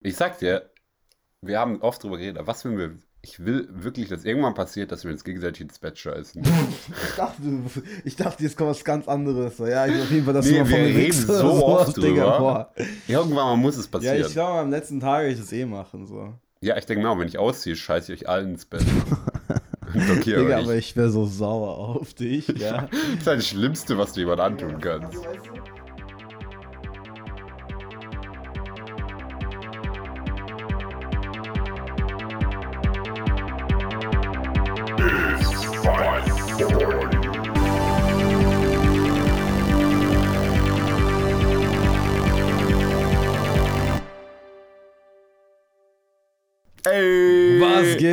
Ich sag dir, wir haben oft drüber geredet, aber was wenn wir. Ich will wirklich, dass irgendwann passiert, dass wir uns gegenseitig ins Bett scheißen. Ich dachte, ich dachte, jetzt kommt was ganz anderes. So, ja, ich auf jeden Fall, dass Nee, mal wir reden so sowas, oft drüber. boah. Irgendwann mal muss es Ja, passieren. ich glaube, am letzten Tag werde ich das eh machen. So. Ja, ich denke mir auch, wenn ich ausziehe, scheiße ich euch allen ins Bett. Und blockiere Digga, euch. aber ich wäre so sauer auf dich. Ja. Das ist das Schlimmste, was du jemand antun kannst.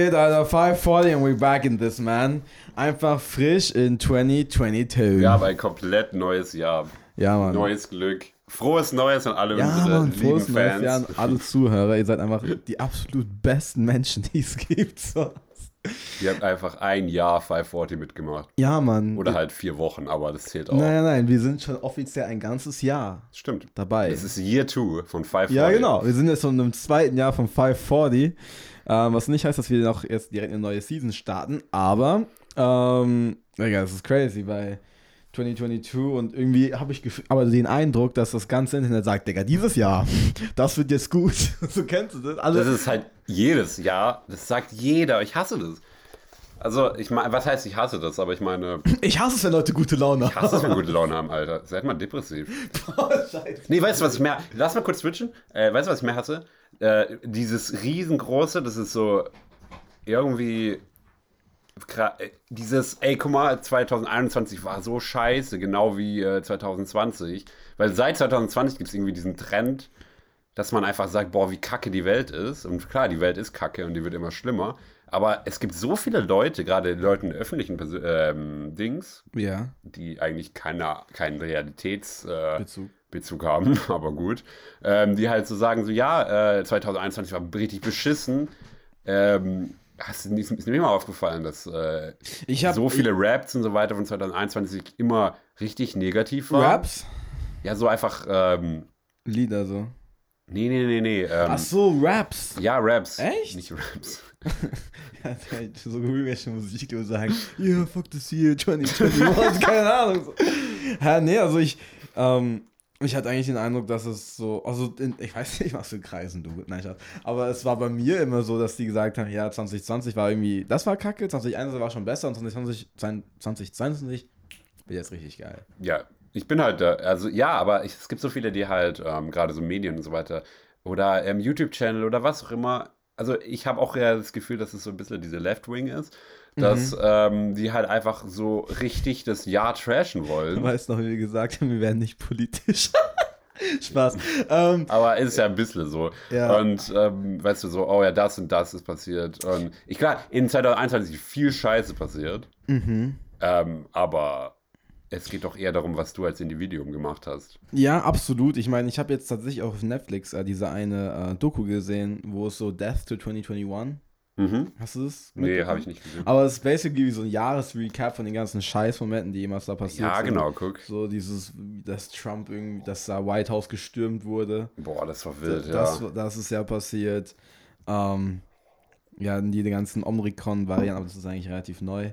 Geht, Alter? 540 and we're back in this, man. Einfach frisch in 2022. Wir haben ein komplett neues Jahr. ja Mann. Neues Glück. Frohes Neues an alle ja, unsere Mann, lieben frohes neues Fans. Jahr an alle Zuhörer. Ihr seid einfach die absolut besten Menschen, die es gibt. So. Ihr habt einfach ein Jahr 540 mitgemacht. Ja, Mann. Oder halt vier Wochen, aber das zählt auch. Nein, nein, nein, wir sind schon offiziell ein ganzes Jahr Stimmt. dabei. Das ist Year 2 von 540. Ja, genau. Wir sind jetzt schon im zweiten Jahr von 540. Ähm, was nicht heißt, dass wir noch jetzt direkt eine neue Season starten. Aber, ähm, Digga, das ist crazy, weil 2022 und irgendwie habe ich aber den Eindruck, dass das ganze Internet sagt, Digga, dieses Jahr, das wird jetzt gut. so kennst du das? Alle, Das ist halt jedes Jahr, das sagt jeder. Ich hasse das. Also, ich meine, was heißt, ich hasse das, aber ich meine, ich hasse es, wenn Leute gute Laune ich hasse es, wenn gute Laune haben, Alter. Seid mal depressiv. Scheiße. Nee, weißt du, was ich mehr. Lass mal kurz switchen. Äh, weißt du, was ich mehr hasse? Äh, dieses riesengroße, das ist so irgendwie. äh, Dieses, ey, guck mal, 2021 war so scheiße, genau wie äh, 2020. Weil seit 2020 gibt es irgendwie diesen Trend, dass man einfach sagt, boah, wie kacke die Welt ist. Und klar, die Welt ist kacke und die wird immer schlimmer. Aber es gibt so viele Leute, gerade Leute in öffentlichen Persö ähm, Dings, Ja, die eigentlich keine, keinen Realitätsbezug äh, Bezug. Bezug haben, aber gut, ähm, die halt so sagen, so ja, äh, 2021 war richtig beschissen. Ähm, hast du nicht, ist mir mal aufgefallen, dass äh, hab- so viele Raps und so weiter von 2021 immer richtig negativ waren. Raps? Ja, so einfach, ähm, Lieder so. nee, nee, nee, nee. Ähm, Ach so, Raps. Ja, Raps. Echt? Nicht Raps. Ja, halt so irgendwelche Musik und sagen, yeah, fuck this year, 2021, keine Ahnung. So. Ja, nee, also ich, ähm, ich hatte eigentlich den Eindruck, dass es so, also in, ich weiß nicht, was für Kreisen du, nein, Schatz, aber es war bei mir immer so, dass die gesagt haben, ja, 2020 war irgendwie, das war kacke, 2021 war schon besser und 2020, 2022 wird jetzt richtig geil. Ja, ich bin halt, da, also ja, aber ich, es gibt so viele, die halt, ähm, gerade so Medien und so weiter, oder ähm, YouTube-Channel oder was auch immer. Also ich habe auch ja das Gefühl, dass es so ein bisschen diese Left-Wing ist, dass ähm, die halt einfach so richtig das Jahr trashen Du wollen. weißt noch, wie wir gesagt haben, wir werden nicht politisch. Spaß. Ähm, Aber ist ja ein bisschen so. Ja. Und ähm, weißt du, so, oh ja, das und das ist passiert. Und ich klar, in 2021 ist viel Scheiße passiert. mhm. Ähm, aber es geht doch eher darum, was du als Individuum gemacht hast. Ja, absolut. Ich meine, ich habe jetzt tatsächlich auf Netflix äh, diese eine äh, Doku gesehen, wo es so Death to 2021. Mhm. Hast du das? Nee, habe ich nicht gesehen. Aber es ist basically wie so ein Jahresrecap von den ganzen Scheißmomenten, die jemals da passiert Ja, sind. genau, guck. So dieses, dass Trump irgendwie, dass da White House gestürmt wurde. Boah, das war wild, das, ja. das ist ja passiert. Ähm, ja, die ganzen Omikron-Varianten, aber das ist eigentlich relativ neu.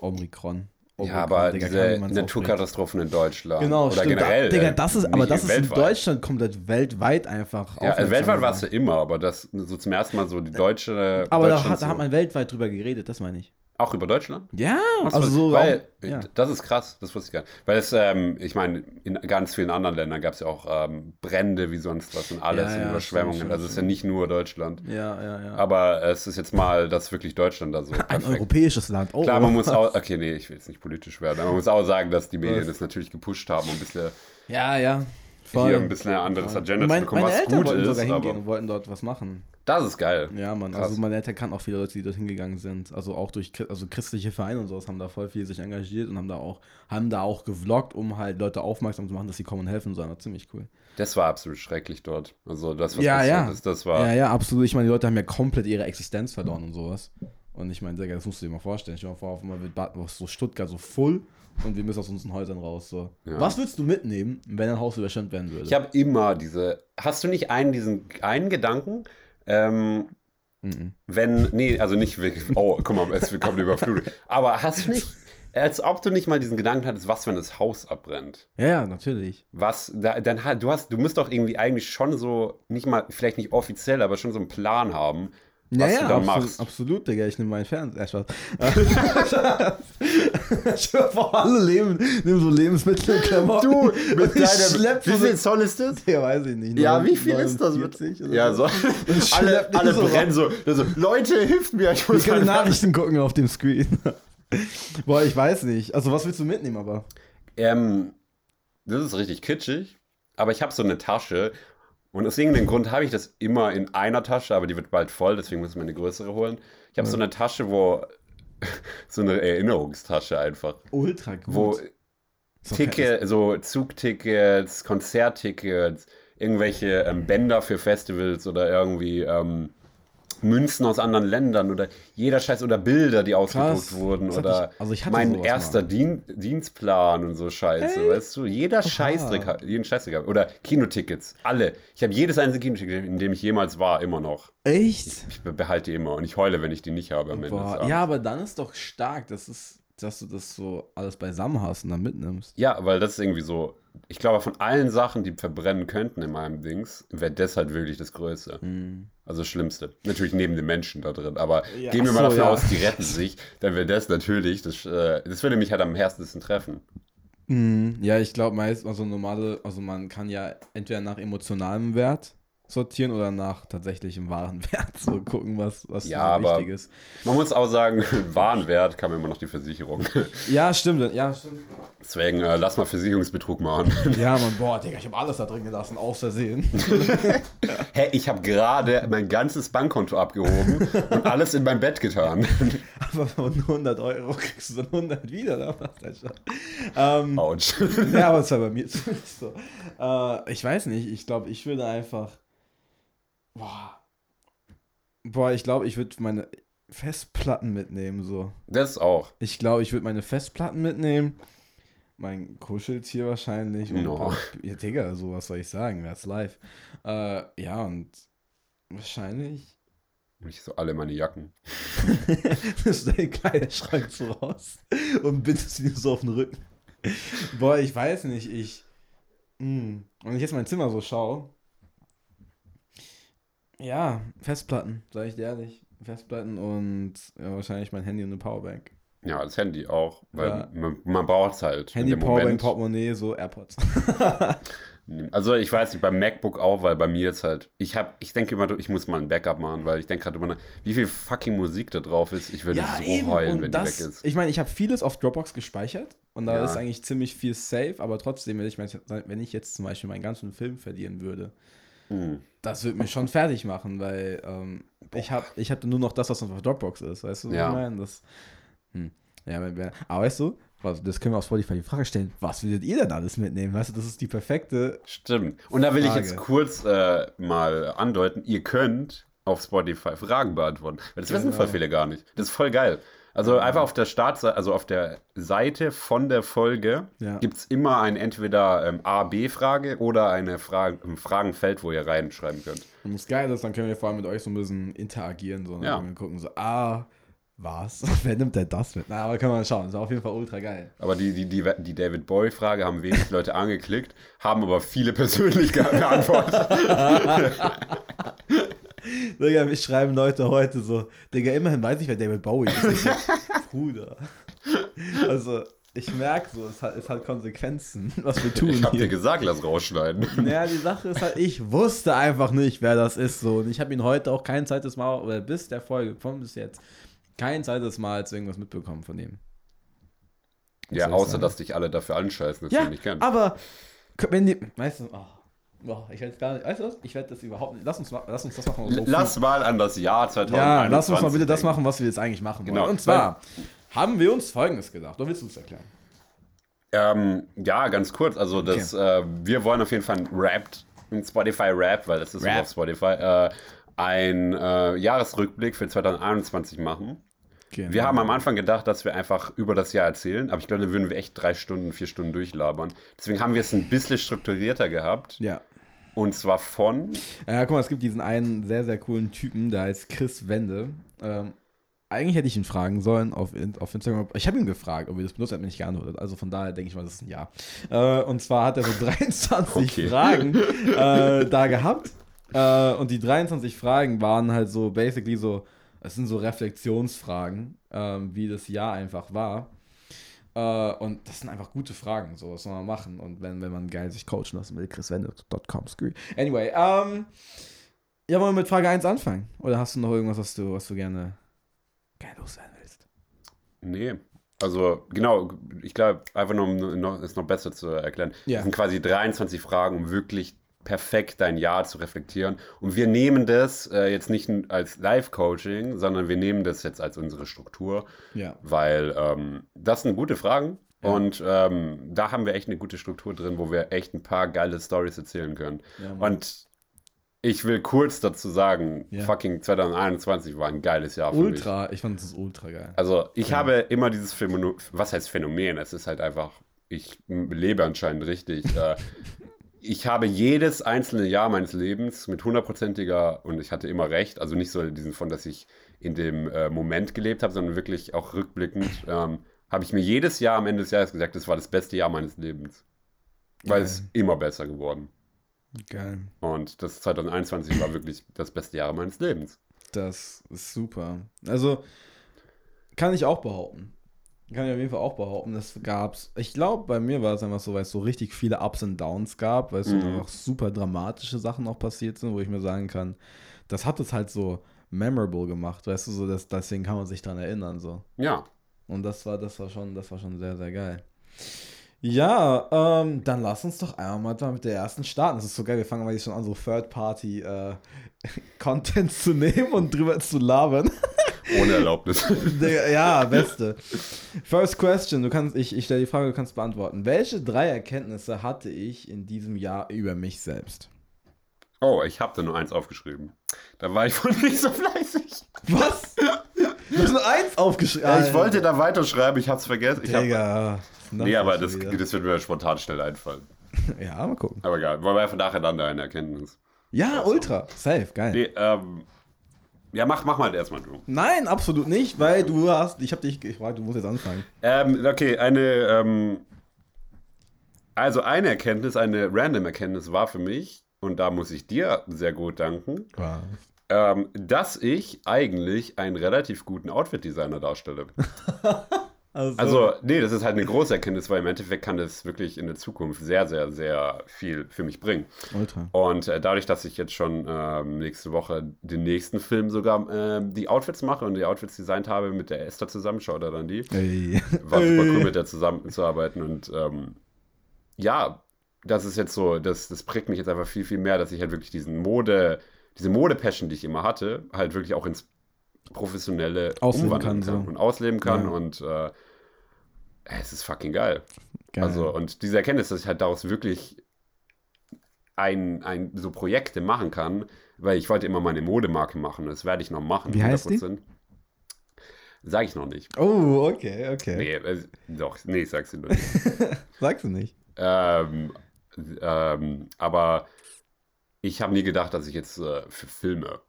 Omikron. Ja, Omikron, aber Digga, diese Naturkatastrophen in Deutschland. Genau, Oder stimmt. generell. Digga, äh, das ist, aber das ist in weltweit. Deutschland komplett weltweit einfach. Ja, also weltweit war es ja geworden. immer, aber das so zum ersten Mal so die deutsche. Aber da hat, da hat man weltweit drüber geredet, das meine ich. Auch über Deutschland? Ja, Was also so. weil, auch, ja. Das ist krass, das wusste ich gar nicht. Weil es, ähm, ich meine, in ganz vielen anderen Ländern gab es ja auch ähm, Brände wie sonst was und alles Ja, und ja, Überschwemmungen. stimmt, also es ist ja nicht nur Deutschland. ja, ja, ja. Aber es ist jetzt mal, dass wirklich Deutschland da so. Ein perfekt- europäisches Land. Oh, Klar, man muss auch, okay, nee, ich will jetzt nicht politisch werden, aber man muss auch sagen, dass die Medien Was? das natürlich gepusht haben, um ein bisschen Ja, ja. hier ein bisschen ein anderes Agenda Mein, zu bekommen, meine was Eltern gut wollten ist. sogar hingehen Aber und wollten dort was machen. Das ist geil. Ja, Mann. Krass. Also Eltern kannten auch viele Leute, die dort hingegangen sind. Also auch durch also christliche Vereine und sowas haben da voll viel sich engagiert und haben da auch, haben da auch gevloggt, um halt Leute aufmerksam zu machen, dass sie kommen und helfen sollen. War ziemlich cool. Das war absolut schrecklich dort. Also das, was Ja, passiert ja. ist, das war. Ja, ja, absolut. Ich meine, die Leute haben ja komplett ihre Existenz verloren und sowas. Und ich meine, Digga, das musst du dir mal vorstellen. Stell dir mal vor, auf einmal wird so Stuttgart so voll und wir müssen aus unseren Häusern raus. So. Ja. Was würdest du mitnehmen, wenn ein Haus überschwemmt werden würde? Ich habe immer diese. Hast du nicht einen, diesen einen Gedanken? Ähm, Mhm. wenn. Nee, also nicht wirklich. Oh, guck mal, es kommt überflutet. Aber hast du nicht. Als ob du nicht mal diesen Gedanken hattest, was, wenn das Haus abbrennt? Ja, ja, natürlich. Was, da, dann du hast, du musst doch irgendwie eigentlich schon so, nicht mal, vielleicht nicht offiziell, aber schon so einen Plan haben, was ja, du da absolut, machst. absolut, Digga. Ich nehme meinen Fernseher. Äh, ich höre vor alle Leben, nehmen so Lebensmittel und Klamotten. Du, mit deinem, wie viel Zoll ist das? Ja, weiß ich nicht. Ja, wie viel ist das? Mit, 49 oder ja, so. alle alle so brennen so, so. Leute, hilft mir, ich muss Ich kann die Nachrichten gucken auf dem Screen. Boah, ich weiß nicht. Also, was willst du mitnehmen, aber? Ähm, das ist richtig kitschig, aber ich habe so eine Tasche und aus irgendeinem Grund habe ich das immer in einer Tasche, aber die wird bald voll, deswegen muss ich mir eine größere holen. Ich habe so eine Tasche, wo so eine Erinnerungstasche einfach, Ultra gut. wo kein- Ticket, so Zugtickets, Konzerttickets, irgendwelche ähm, Bänder für Festivals oder irgendwie ähm, Münzen aus anderen Ländern oder jeder Scheiß oder Bilder, die ausgedruckt wurden Das oder ich- also ich mein erster. Dien Dienstplan und so Scheiße, Ey. weißt du? Jeder Scheißdreck, hat- jeden Scheißdreck oder Kinotickets, alle. Ich habe jedes einzelne Kinoticket, in dem ich jemals war, immer noch. Echt? Ich be- behalte die immer und ich heule, wenn ich die nicht habe am Ende. ja, aber dann ist doch stark, dass, es, dass du das so alles beisammen hast und dann mitnimmst. Ja, weil das ist irgendwie so. Ich glaube, von allen Sachen, die verbrennen könnten in meinem Dings, wäre das halt wirklich das Größte. Also das Schlimmste. Natürlich neben den Menschen da drin. Aber Ja, gehen wir mal so, davon ja. aus, die retten sich, dann wäre das natürlich, das, äh, das würde mich halt am härtesten treffen. Mhm. Ja, ich glaube meist, also normale, also man kann ja entweder nach emotionalem Wert sortieren oder nach tatsächlichem wahren Wert so gucken, was, was Ja, so wichtig ist. Man muss auch sagen, Warenwert kam immer noch die Versicherung. Ja, stimmt, ja, stimmt. Deswegen äh, lass mal Versicherungsbetrug machen. Ja, man, boah, Digga, ich habe alles da drin gelassen, aus Versehen. Hä, ich habe gerade mein ganzes Bankkonto abgehoben und alles in mein Bett getan. Aber von 100 Euro kriegst du dann 100 wieder, oder. Ähm, Autsch. Ja, aber es war bei mir zumindest so. Äh, ich weiß nicht, ich glaube, ich würde einfach. Boah. Boah, ich glaube, ich würde meine Festplatten mitnehmen, so. Das auch. Ich glaube, ich würde meine Festplatten mitnehmen. Mein Kuscheltier wahrscheinlich. Und No. ja, Digga, so was soll ich sagen, that's live. Äh, ja, und wahrscheinlich Ich so alle meine Jacken. du deinen Kleiderschrank so raus und bindest ihn so auf den Rücken. Boah, ich weiß nicht, ich. Mh. Wenn ich jetzt mein Zimmer so schaue. Ja, Festplatten, sag ich dir ehrlich. Festplatten und ja, wahrscheinlich mein Handy und eine Powerbank. Ja, das Handy auch. Weil Ja. man, man braucht es halt. Handy, Powerbank. Portemonnaie, so AirPods. Also ich weiß nicht, beim MacBook auch, weil bei mir jetzt halt, ich habe, ich denke immer, ich muss mal ein Backup machen, weil ich denke gerade immer, nach, wie viel fucking Musik da drauf ist. Ich würde so heulen, und wenn das, die weg ist. Ich meine, ich habe vieles auf Dropbox gespeichert und da Ja. ist eigentlich ziemlich viel safe, aber trotzdem, wenn ich, mein, wenn ich jetzt zum Beispiel meinen ganzen Film verlieren würde, Hm. das würde mich schon fertig machen, weil ähm, ich habe ich hab nur noch das, was auf Dropbox ist, weißt du, was Ja. ich meine? Das, hm. ja, aber weißt du, was, das können wir auf Spotify die Frage stellen, was würdet ihr denn alles mitnehmen? Weißt du, das ist die perfekte, Stimmt. Und da will ich jetzt Frage. kurz äh, mal andeuten, ihr könnt auf Spotify Fragen beantworten. Weil das wissen Genau. voll viele gar nicht. Das ist voll geil. Also einfach auf der Startseite, also auf der Seite von der Folge Ja. gibt es immer eine entweder ähm, A-B-Frage oder eine Frage, ein Fragenfeld, wo ihr reinschreiben könnt. und das Geile ist, dann können wir vor allem mit euch so ein bisschen interagieren, so, Ja. wir gucken, so, ah, was? Wer nimmt denn das mit? Na, aber können wir mal schauen, das ist auf jeden Fall ultra geil. Aber die, die, die, die David Bowie-Frage haben wenig Leute angeklickt, haben aber viele persönlich ge- beantwortet. Digga, mich schreiben Leute heute so, Digga, immerhin weiß ich, wer David Bowie ist. Bruder. Also, ich merke so, es hat, es hat Konsequenzen, was wir tun Ich hab dir hier. gesagt, lass rausschneiden. Naja, die Sache ist halt, ich wusste einfach nicht, wer das ist. So. Und ich habe ihn heute auch kein zweites Mal, oder bis der Folge, von bis jetzt, kein zweites Mal jetzt irgendwas mitbekommen von ihm. Ja, außer dass dich alle dafür anscheißen, dass du Ja, ihn nicht kennst. aber wenn die, weißt du, oh, oh, ich werde gar nicht, weißt du was? Ich werde das überhaupt nicht, lass uns, lass uns das machen. so Lass mal an das Jahr 2021 Ja, lass uns mal bitte das machen, was wir jetzt eigentlich machen wollen. Genau. Und zwar haben wir uns Folgendes gedacht. Oder willst du es erklären? Ähm, ja, ganz kurz. Also, das, äh, wir wollen auf jeden Fall ein Rapped, ein Spotify-Rap, weil das ist Rap. auf Spotify, äh, ein äh, Jahresrückblick für 2021 machen. Genau. Wir haben am Anfang gedacht, dass wir einfach über das Jahr erzählen, aber ich glaube, dann würden wir echt drei Stunden, vier Stunden durchlabern. Deswegen haben wir es ein bisschen strukturierter gehabt. Ja. Und zwar von. Ja, guck mal, es gibt diesen einen sehr, sehr coolen Typen, der heißt Chris Wende. Ähm, eigentlich hätte ich ihn fragen sollen auf, auf Instagram. Ich habe ihn gefragt, ob er das benutzt, er hat mir nicht geantwortet. Also von daher denke ich mal, das ist ein Ja. Äh, und zwar hat er so 23 Okay. Fragen äh, da gehabt. Äh, und die 23 Fragen waren halt so basically so, es sind so Reflexionsfragen, ähm, wie das Jahr einfach war. Äh, und das sind einfach gute Fragen, so was soll man machen. Und wenn, wenn man geil sich coachen lassen will, chriswende.com. Anyway, ähm, ja, wollen wir mit Frage 1 anfangen? Oder hast du noch irgendwas, was du, was du gerne, gerne loswerden willst? Nee. Also, genau, ich glaube, einfach nur, um noch, es noch besser zu erklären. Ja. Es sind quasi 23 Fragen, um wirklich perfekt dein Jahr zu reflektieren. Und wir nehmen das äh, jetzt nicht als Live-Coaching, sondern wir nehmen das jetzt als unsere Struktur, Ja. weil ähm, das sind gute Fragen. Ja. Und ähm, da haben wir echt eine gute Struktur drin, wo wir echt ein paar geile Stories erzählen können. Ja. Und ich will kurz dazu sagen, Ja. fucking 2021 war ein geiles Jahr für mich. ultra, ich fand es ultra geil. Also ich Ja. habe immer dieses Phänomen, was heißt Phänomen? Es ist halt einfach, ich lebe anscheinend richtig. äh, ich habe jedes einzelne Jahr meines Lebens mit hundertprozentiger, und ich hatte immer recht, also nicht so in diesem von, dass ich in dem äh, Moment gelebt habe, sondern wirklich auch rückblickend, ähm, habe ich mir jedes Jahr am Ende des Jahres gesagt, das war das beste Jahr meines Lebens. Weil es ist immer besser geworden. Geil. Und das 2021 war wirklich das beste Jahr meines Lebens. Das ist super. Also, kann ich auch behaupten. Kann ich auf jeden Fall auch behaupten, das gab's. Ich glaube, bei mir war es einfach so, weil es so richtig viele Ups und Downs gab, weil es Mhm. so einfach super dramatische Sachen auch passiert sind, wo ich mir sagen kann, das hat es halt so memorable gemacht, weißt du, so dass, deswegen kann man sich dran erinnern, so. Ja, Und das war, das war schon, das war schon sehr, sehr geil. Ja, ähm, dann lass uns doch einmal mal mit der ersten starten. Das ist so geil, wir fangen mal jetzt schon an, so Third-Party äh, Content zu nehmen und drüber zu labern. ohne Erlaubnis. Ja, beste. First question, du kannst, ich, ich stelle die Frage, du kannst beantworten. Welche drei Erkenntnisse hatte ich in diesem Jahr über mich selbst? Oh, ich habe da nur eins aufgeschrieben. Da war ich wohl nicht so fleißig. Was? Du hast nur eins aufgeschrieben. Ja, ich wollte da weiterschreiben, ich hab's vergessen. Ich hab, Digga. nee, aber das, das wird mir spontan schnell einfallen. Ja, mal gucken. Aber egal, wollen wir einfach nacheinander eine Erkenntnis. Ja, ultra. Safe, geil. Nee, ähm, ja, mach, mach mal erstmal du. Nein, absolut nicht, weil du hast, ich habe dich gefragt, du musst jetzt anfangen. Ähm, okay, eine, ähm, also eine Erkenntnis, eine random Erkenntnis war für mich, und da muss ich dir sehr gut danken, ähm, dass ich eigentlich einen relativ guten Outfit-Designer darstelle. Also, Also, nee, das ist halt eine große Erkenntnis, weil im Endeffekt kann das wirklich in der Zukunft sehr, sehr, sehr viel für mich bringen. ultra. Und äh, dadurch, dass ich jetzt schon ähm, nächste Woche den nächsten Film sogar ähm, die Outfits mache und die Outfits designt habe mit der Esther zusammen, schaut er dann die. Ey. War super cool, mit der zusammenzuarbeiten. Und ähm, ja, das ist jetzt so, das, das prägt mich jetzt einfach viel, viel mehr, dass ich halt wirklich diesen Mode, diese Mode-Passion, die ich immer hatte, halt wirklich auch ins Professionelle Ausleben umwandeln kann, so. und ausleben kann. Ja. Und äh, es ist fucking geil. Geil. Also, und diese Erkenntnis, dass ich halt daraus wirklich ein, ein, so Projekte machen kann, weil ich wollte immer meine Modemarke machen. Das werde ich noch machen. Wie heißt die? Sag ich noch nicht. oh, okay, okay. Nee, äh, doch, nee, ich sag's dir nur nicht. Sagst du nicht. ähm, ähm, aber ich habe nie gedacht, dass ich jetzt äh, für Filme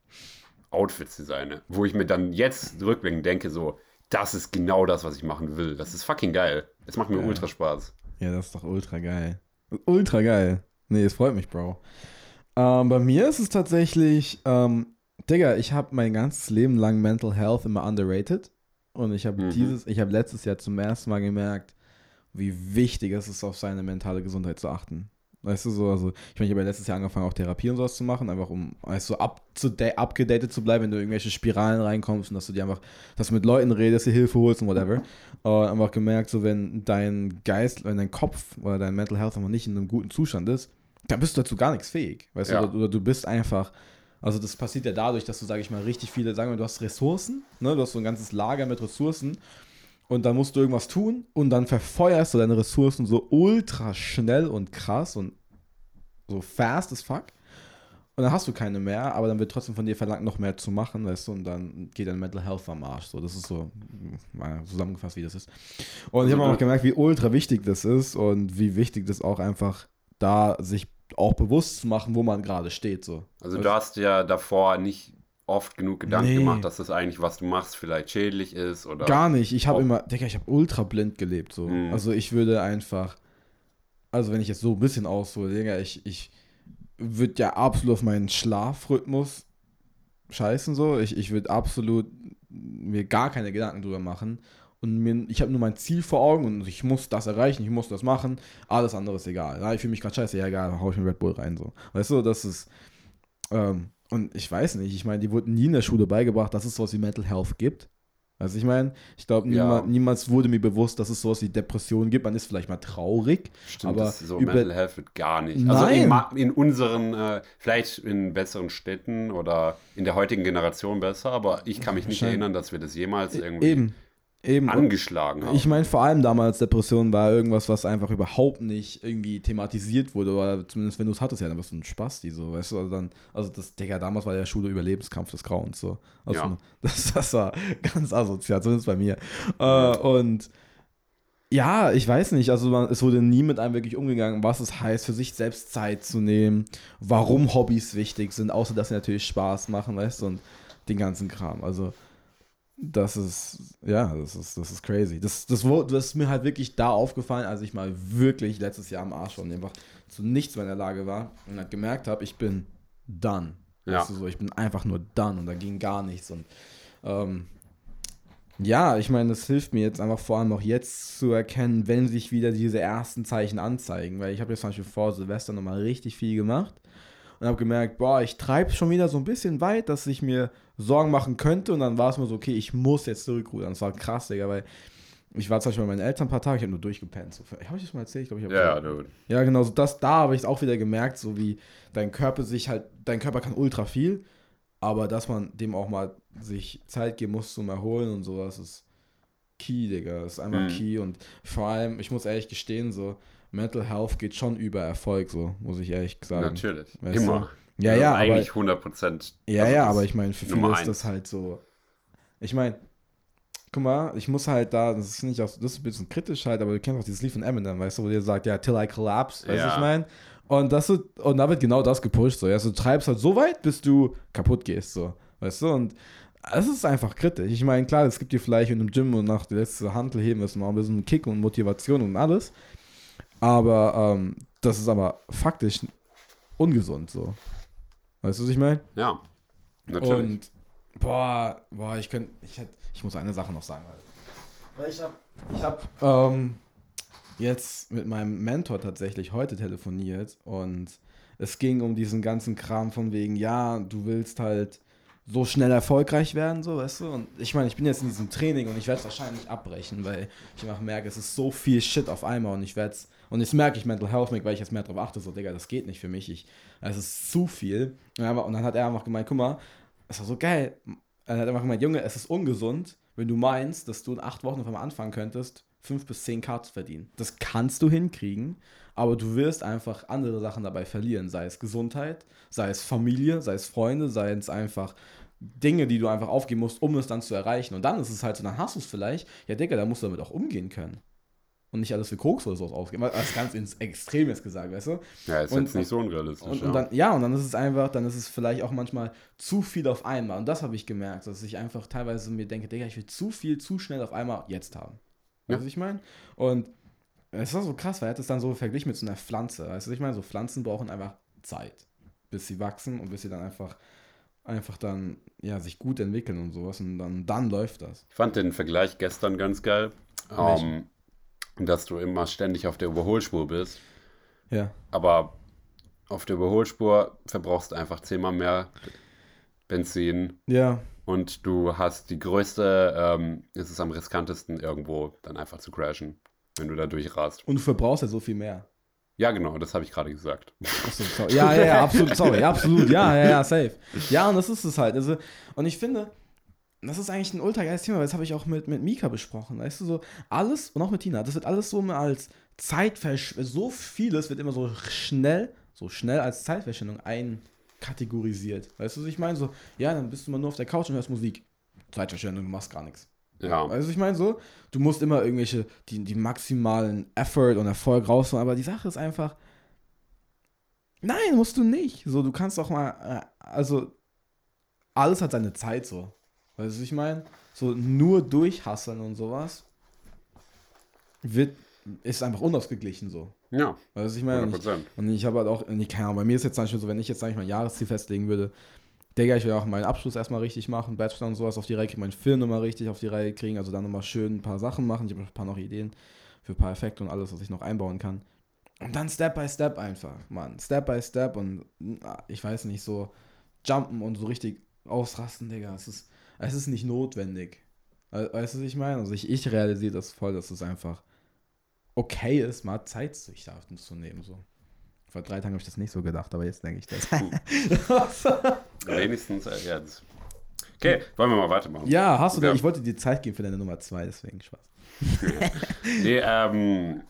Outfits designe, wo ich mir dann jetzt rückblickend denke, so, das ist genau das, was ich machen will. Das ist fucking geil. Es macht mir Geil. ultra Spaß. Ja, das ist doch ultra geil. Ultra geil. Nee, es freut mich, Bro. Ähm, bei mir ist es tatsächlich, ähm, Digga, ich habe mein ganzes Leben lang Mental Health immer underrated. Und ich habe Mhm. dieses, ich habe letztes Jahr zum ersten Mal gemerkt, wie wichtig es ist, auf seine mentale Gesundheit zu achten. Weißt du, so, also, ich meine, ich habe ja letztes Jahr angefangen, auch Therapie und sowas zu machen, einfach um, weißt du, abgedatet zu bleiben, wenn du in irgendwelche Spiralen reinkommst und dass du dir einfach, dass du mit Leuten redest, dir Hilfe holst und whatever. Und einfach gemerkt, so, wenn dein Geist, wenn dein Kopf oder dein Mental Health einfach nicht in einem guten Zustand ist, dann bist du dazu gar nichts fähig. Weißt Ja. du, oder, oder du bist einfach, also das passiert ja dadurch, dass du, sage ich mal, richtig viele, sagen wir, du hast Ressourcen, ne, du hast so ein ganzes Lager mit Ressourcen und dann musst du irgendwas tun und dann verfeuerst du deine Ressourcen so ultra schnell und krass und so fast as fuck. Und dann hast du keine mehr, aber dann wird trotzdem von dir verlangt, noch mehr zu machen, weißt du, und dann geht dein Mental Health am Arsch. So, das ist so mal zusammengefasst, wie das ist. Und ich habe auch gemerkt, wie ultra wichtig das ist und wie wichtig das auch einfach da sich auch bewusst zu machen, wo man gerade steht. So. Also du hast ja davor nicht oft genug Gedanken nee. gemacht, dass das eigentlich, was du machst, vielleicht schädlich ist oder. Gar nicht. Ich habe immer, Digga, ich habe ultra blind gelebt. So. Mhm. Also ich würde einfach, also wenn ich jetzt so ein bisschen aushole, Digga, ich, ich würde ja absolut auf meinen Schlafrhythmus scheißen so. Ich, ich würde absolut mir gar keine Gedanken drüber machen. Und mir, ich habe nur mein Ziel vor Augen und ich muss das erreichen, ich muss das machen. Alles andere ist egal. Ja, ich fühle mich gerade scheiße, ja egal, hau ich mir Red Bull rein. So. Weißt du, das ist. Ähm, und ich weiß nicht, ich meine, die wurden nie in der Schule beigebracht, dass es sowas wie Mental Health gibt. Also ich meine, ich glaube, ja. niemals, niemals wurde mir bewusst, dass es sowas wie Depressionen gibt. Man ist vielleicht mal traurig, Stimmt, aber so über Mental Health wird gar nicht. Also Nein. Also in, in unseren, äh, vielleicht in besseren Städten oder in der heutigen Generation besser, aber ich kann mich nicht erinnern, dass wir das jemals e- irgendwie Eben. Eben. angeschlagen haben. Ich meine, vor allem damals Depression war irgendwas, was einfach überhaupt nicht irgendwie thematisiert wurde, oder zumindest wenn du es hattest, ja, dann warst du ein Spaß, die so, weißt du, also dann, also das, Digga, damals war der Schule Überlebenskampf des Grauens, so. Also, ja. das, das war ganz asozial, zumindest bei mir. Äh, und ja, ich weiß nicht, also man, es wurde nie mit einem wirklich umgegangen, was es heißt, für sich selbst Zeit zu nehmen, warum Hobbys wichtig sind, außer dass sie natürlich Spaß machen, weißt du, und den ganzen Kram, also das ist, ja, das ist, das ist crazy. Das, das, das ist mir halt wirklich da aufgefallen, als ich mal wirklich letztes Jahr am Arsch und einfach zu nichts mehr in der Lage war und halt gemerkt habe, ich bin done. Ja. Weißt du, so, ich bin einfach nur done und da ging gar nichts. Und ähm, ja, ich meine, das hilft mir jetzt einfach vor allem auch jetzt zu erkennen, wenn sich wieder diese ersten Zeichen anzeigen. Weil ich habe jetzt zum Beispiel vor Silvester nochmal richtig viel gemacht und habe gemerkt, boah, ich treibe schon wieder so ein bisschen weit, dass ich mir Sorgen machen könnte. Und dann war es mir so, okay, ich muss jetzt zurückrudern. Das war krass, Digga, weil ich war zum Beispiel bei meinen Eltern ein paar Tage, ich habe nur durchgepennt. So, habe ich das mal erzählt? Ich glaube, ich. Ja, so, ja, genau. So das, da habe ich es auch wieder gemerkt, so wie dein Körper sich halt, dein Körper kann ultra viel, aber dass man dem auch mal sich Zeit geben muss zum Erholen und sowas ist key, Digga. Das ist einfach mhm. key. Und vor allem, ich muss ehrlich gestehen, so, Mental Health geht schon über Erfolg, so, muss ich ehrlich sagen. Natürlich. Weißt Immer. Du? Ja, ja. Also eigentlich aber, 100 Prozent. Ja, ja, aber ich meine, für viele ist das halt so. Ich meine, guck mal, ich muss halt da, das ist nicht auch, das ist ein bisschen kritisch halt, aber du kennst auch dieses Lied von Eminem, weißt du, wo der sagt, ja, till I collapse, weißt du, ja. ich meine? Und, das, und da wird genau das gepusht, so, ja, also, du treibst halt so weit, bis du kaputt gehst, so, weißt du, und es ist einfach kritisch. Ich meine, klar, es gibt dir vielleicht in einem Gym und nach der letzten Handel heben, ist noch ein bisschen Kick und Motivation und alles, aber ähm, das ist aber faktisch ungesund so. Weißt du, was ich meine? Ja, natürlich. Und boah, boah, ich könnte, ich, ich muss eine Sache noch sagen. Weil ich habe ich hab, ähm, jetzt mit meinem Mentor tatsächlich heute telefoniert und es ging um diesen ganzen Kram von wegen, ja, du willst halt so schnell erfolgreich werden, so, weißt du? Und ich meine, ich bin jetzt in diesem Training und ich werde es wahrscheinlich abbrechen, weil ich einfach merke, es ist so viel Shit auf einmal und ich werde es und jetzt merke ich Mental Health weil ich jetzt mehr darauf achte, so, Digga, das geht nicht für mich. Ich, es ist zu viel. Und, dann hat er einfach gemeint, guck mal, es war so geil. Er hat einfach gemeint, Junge, es ist ungesund, wenn du meinst, dass du in acht Wochen auf einmal anfangen könntest, fünf bis zehn Cards verdienen. Das kannst du hinkriegen, aber du wirst einfach andere Sachen dabei verlieren, sei es Gesundheit, sei es Familie, sei es Freunde, sei es einfach Dinge, die du einfach aufgeben musst, um es dann zu erreichen. Und dann ist es halt so, dann hast du es vielleicht, ja Digga, da musst du damit auch umgehen können und nicht alles für Koks oder sowas ausgeben. Das ist ganz ins Extrem jetzt gesagt, weißt du? Ja, ist und, jetzt nicht so unrealistisch. Und, und, dann, ja, und dann ist es einfach, dann ist es vielleicht auch manchmal zu viel auf einmal. Und das habe ich gemerkt, dass ich einfach teilweise mir denke, Digga, ich will zu viel, zu schnell auf einmal jetzt haben. Weißt du, ja. was ich meine? Und es war so krass, weil er hat es dann so verglichen mit so einer Pflanze. Weißt du, ich meine, so Pflanzen brauchen einfach Zeit, bis sie wachsen und bis sie dann einfach einfach dann ja sich gut entwickeln und sowas und dann dann läuft das. Ich fand den Vergleich gestern ganz geil. Um, dass du immer ständig auf der Überholspur bist. Ja. Aber auf der Überholspur verbrauchst du einfach zehnmal mehr Benzin. Ja. Und du hast die größte, ähm, es ist am riskantesten, irgendwo dann einfach zu crashen, wenn du da durchrast. Und du verbrauchst ja so viel mehr. Ja, genau, das habe ich gerade gesagt. Achso, sorry. Ja, ja, ja, absolut, sorry, absolut, ja, ja, ja, safe. Ja, und das ist es halt. Also, und ich finde, das ist eigentlich ein ultra geiles Thema, weil das habe ich auch mit, mit Mika besprochen. Weißt du, so alles und auch mit Tina, das wird alles so als Zeitverschwendung, so vieles wird immer so schnell, so schnell als Zeitverschwendung ein, kategorisiert. Weißt du, was ich meine? So, ja, dann bist du mal nur auf der Couch und hörst Musik. Zeitverschwendung, du machst gar nichts. Ja. Weißt du, was ich meine? So, du musst immer irgendwelche, die, die maximalen Effort und Erfolg rausholen, aber die Sache ist einfach, nein, musst du nicht. So, du kannst auch mal, äh, also, alles hat seine Zeit so. Weißt du, was ich meine? So, nur durchhasseln und sowas wird, ist einfach unausgeglichen so. Ja, Weißt du, ich meine? Und 100 ich, und ich habe halt auch, und keine Ahnung, bei mir ist jetzt zum Beispiel so, wenn ich jetzt, sag ich mal, ein Jahresziel festlegen würde, Digga, ich will auch meinen Abschluss erstmal richtig machen, Bachelor und sowas auf die Reihe kriegen, meinen Film nochmal richtig auf die Reihe kriegen, also dann nochmal schön ein paar Sachen machen. Ich habe ein paar noch Ideen für ein paar Effekte und alles, was ich noch einbauen kann. Und dann Step by Step einfach, Mann. Step by Step und ah, ich weiß nicht, so jumpen und so richtig ausrasten, Digga. Es ist, es ist nicht notwendig. We- Weißt du, was ich meine? Also ich, ich realisiere das voll, dass es einfach okay ist, mal Zeit sich da zu nehmen. So. Vor drei Tagen habe ich das nicht so gedacht, aber jetzt denke ich das. wenigstens äh, jetzt. Okay, wollen wir mal weitermachen? ja, hast du Ja. denn? Ich wollte dir Zeit geben für deine Nummer zwei, deswegen Spaß. Nee, ähm,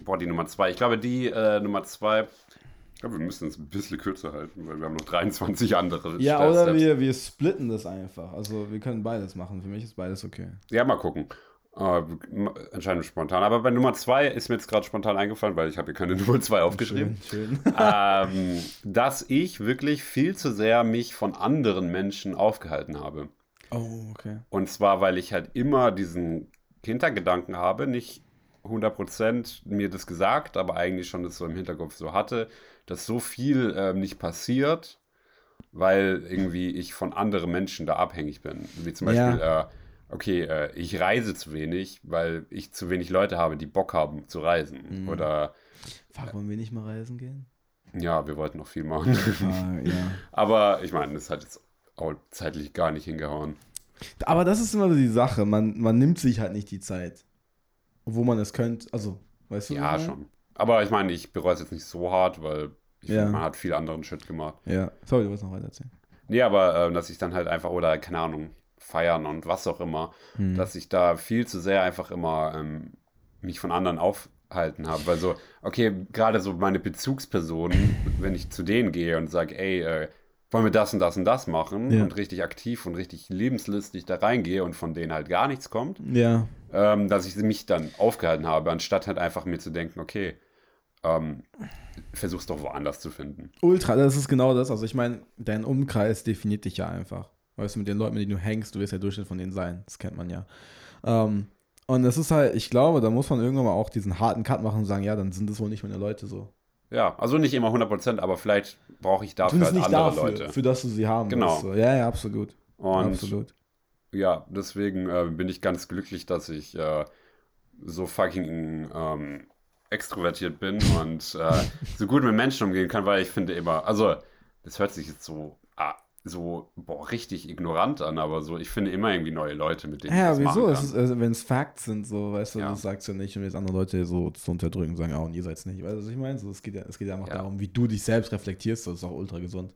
boah, die Nummer zwei. Ich glaube, die äh, Nummer zwei, ich glaube, wir müssen es ein bisschen kürzer halten, weil wir haben noch 23 andere. Ja, Steps. oder wir, wir splitten das einfach. Also wir können beides machen. Für mich ist beides okay. Ja, mal gucken. Äh, entscheiden wir spontan. Aber bei Nummer zwei ist mir jetzt gerade spontan eingefallen, weil ich habe hier keine Nummer zwei aufgeschrieben. Schön, schön. ähm, dass ich wirklich viel zu sehr mich von anderen Menschen aufgehalten habe. Oh, okay. Und zwar, weil ich halt immer diesen Hintergedanken habe, nicht 100% mir das gesagt, aber eigentlich schon das so im Hinterkopf so hatte, dass so viel ähm, nicht passiert, weil irgendwie ich von anderen Menschen da abhängig bin. Wie zum Ja. Beispiel, äh, okay, äh, ich reise zu wenig, weil ich zu wenig Leute habe, die Bock haben zu reisen. Mhm. Oder Fuck, wollen wir nicht mal reisen gehen? ja, wir wollten noch viel machen. Ah, ja. aber ich meine, das hat jetzt auch zeitlich gar nicht hingehauen. Aber das ist immer so die Sache. Man, man nimmt sich halt nicht die Zeit. Obwohl man es könnte. Also, weißt du? Ja, meine? schon. Aber ich meine, ich bereue es jetzt nicht so hart, weil ich Ja. finde, man hat viel anderen Shit gemacht. Ja. Sorry, du wolltest noch weiter erzählen. Nee, aber äh, dass ich dann halt einfach, oder keine Ahnung, feiern und was auch immer, Hm. dass ich da viel zu sehr einfach immer ähm, mich von anderen aufhalten habe. Weil so, okay, gerade so meine Bezugspersonen, wenn ich zu denen gehe und sage, ey, äh, wollen wir das und das und das machen Ja. und richtig aktiv und richtig lebenslustig da reingehe und von denen halt gar nichts kommt, Ja. ähm, dass ich mich dann aufgehalten habe, anstatt halt einfach mir zu denken, okay, ähm, versuch's doch woanders zu finden. Ultra, das ist genau das. Also ich meine, dein Umkreis definiert dich ja einfach. Weißt du, mit den Leuten, mit denen du hängst, du wirst ja Durchschnitt von denen sein. Das kennt man ja. Ähm, und es ist halt, ich glaube, da muss man irgendwann mal auch diesen harten Cut machen und sagen, ja, dann sind das wohl nicht meine Leute so. Ja, also nicht immer 100%, aber vielleicht brauche ich dafür halt nicht andere dafür, Leute. für das du sie haben Genau. willst. So. Ja, ja, absolut. Und absolut. ja, deswegen äh, bin ich ganz glücklich, dass ich äh, so fucking ähm, extrovertiert bin und äh, so gut mit Menschen umgehen kann, weil ich finde immer, also das hört sich jetzt so, ah, so boah, richtig ignorant an, aber so, ich finde immer irgendwie neue Leute, mit denen Ja, ich das wieso? machen Es kann. also, wenn es Facts sind, so, weißt du, Ja. das sagst du nicht, um jetzt andere Leute so zu unterdrücken und sagen, ah, und ihr seid's nicht. Weißt du, was ich meine? So, es geht ja, es geht ja einfach Ja. darum, wie du dich selbst reflektierst, das ist auch ultra gesund.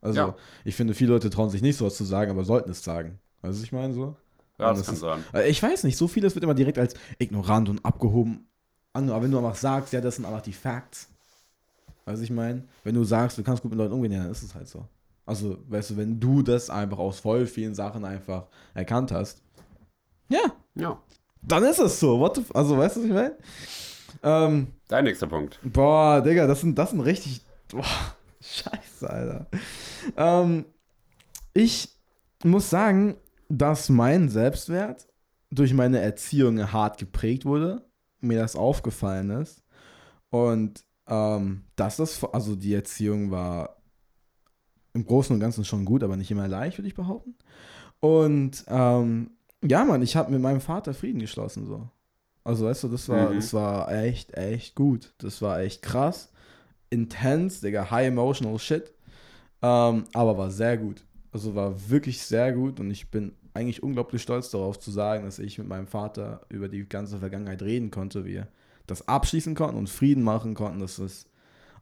Also, Ja. ich finde, viele Leute trauen sich nicht sowas zu sagen, aber sollten es sagen. Weißt du, was ich meine? So? ja, das das kann ist- sein. Äh, Ich weiß nicht, so vieles wird immer direkt als ignorant und abgehoben an, aber wenn du einfach sagst, ja, das sind einfach die Facts. Weißt du, ich meine? Wenn du sagst, du kannst gut mit Leuten umgehen, ja, dann ist es halt so. Also, weißt du, wenn du das einfach aus voll vielen Sachen einfach erkannt hast, ja, Ja, dann ist es so. What the f also, weißt du, was ich meine? Ähm, dein nächster Punkt. boah, Digga, das sind, das sind richtig. Boah, scheiße, Alter. Ähm, ich muss sagen, dass mein Selbstwert durch meine Erziehung hart geprägt wurde. Mir das aufgefallen ist. Und ähm, dass das, also die Erziehung war im Großen und Ganzen schon gut, aber nicht immer leicht, würde ich behaupten. Und ähm, ja, Mann, ich habe mit meinem Vater Frieden geschlossen, so. Also, weißt du, das war, Mhm. das war echt, echt gut. Das war echt krass. Intens, Digga, high emotional shit. Ähm, aber war sehr gut. Also war wirklich sehr gut und ich bin eigentlich unglaublich stolz darauf zu sagen, dass ich mit meinem Vater über die ganze Vergangenheit reden konnte, wir das abschließen konnten und Frieden machen konnten. Das ist,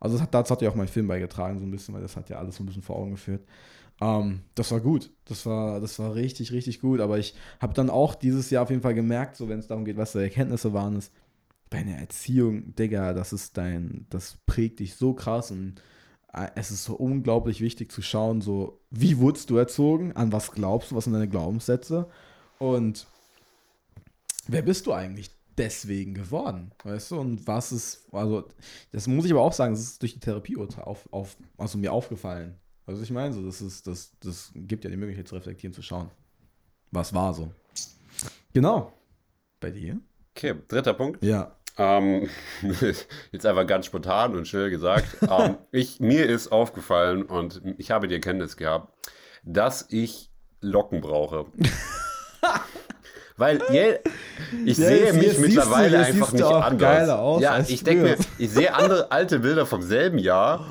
also hat, dazu hat ja auch mein Film beigetragen, so ein bisschen, weil das hat ja alles so ein bisschen vor Augen geführt. Ähm, das war gut. Das war, das war richtig, richtig gut. Aber ich habe dann auch dieses Jahr auf jeden Fall gemerkt, so wenn es darum geht, was die Erkenntnisse waren, ist, deine Erziehung, Digga, das ist dein, das prägt dich so krass und äh, es ist so unglaublich wichtig zu schauen, so, wie wurdest du erzogen, an was glaubst du, was sind deine Glaubenssätze und wer bist du eigentlich deswegen geworden, weißt du, und was ist, also, das muss ich aber auch sagen, das ist durch die Therapie auf, auf, also mir aufgefallen. Also ich meine, so, das ist, das, das gibt ja die Möglichkeit zu reflektieren, zu schauen, was war so. Genau. Bei dir? Okay, dritter Punkt. Ja. Ähm, jetzt einfach ganz spontan und schnell gesagt. ähm, ich, mir ist aufgefallen und ich habe die Erkenntnis gehabt, dass ich Locken brauche. Weil je, ich Ja, sehe jetzt- mich jetzt mittlerweile du- einfach nicht auch anders. aus ja, ich denke mir, ich sehe andere alte Bilder vom selben Jahr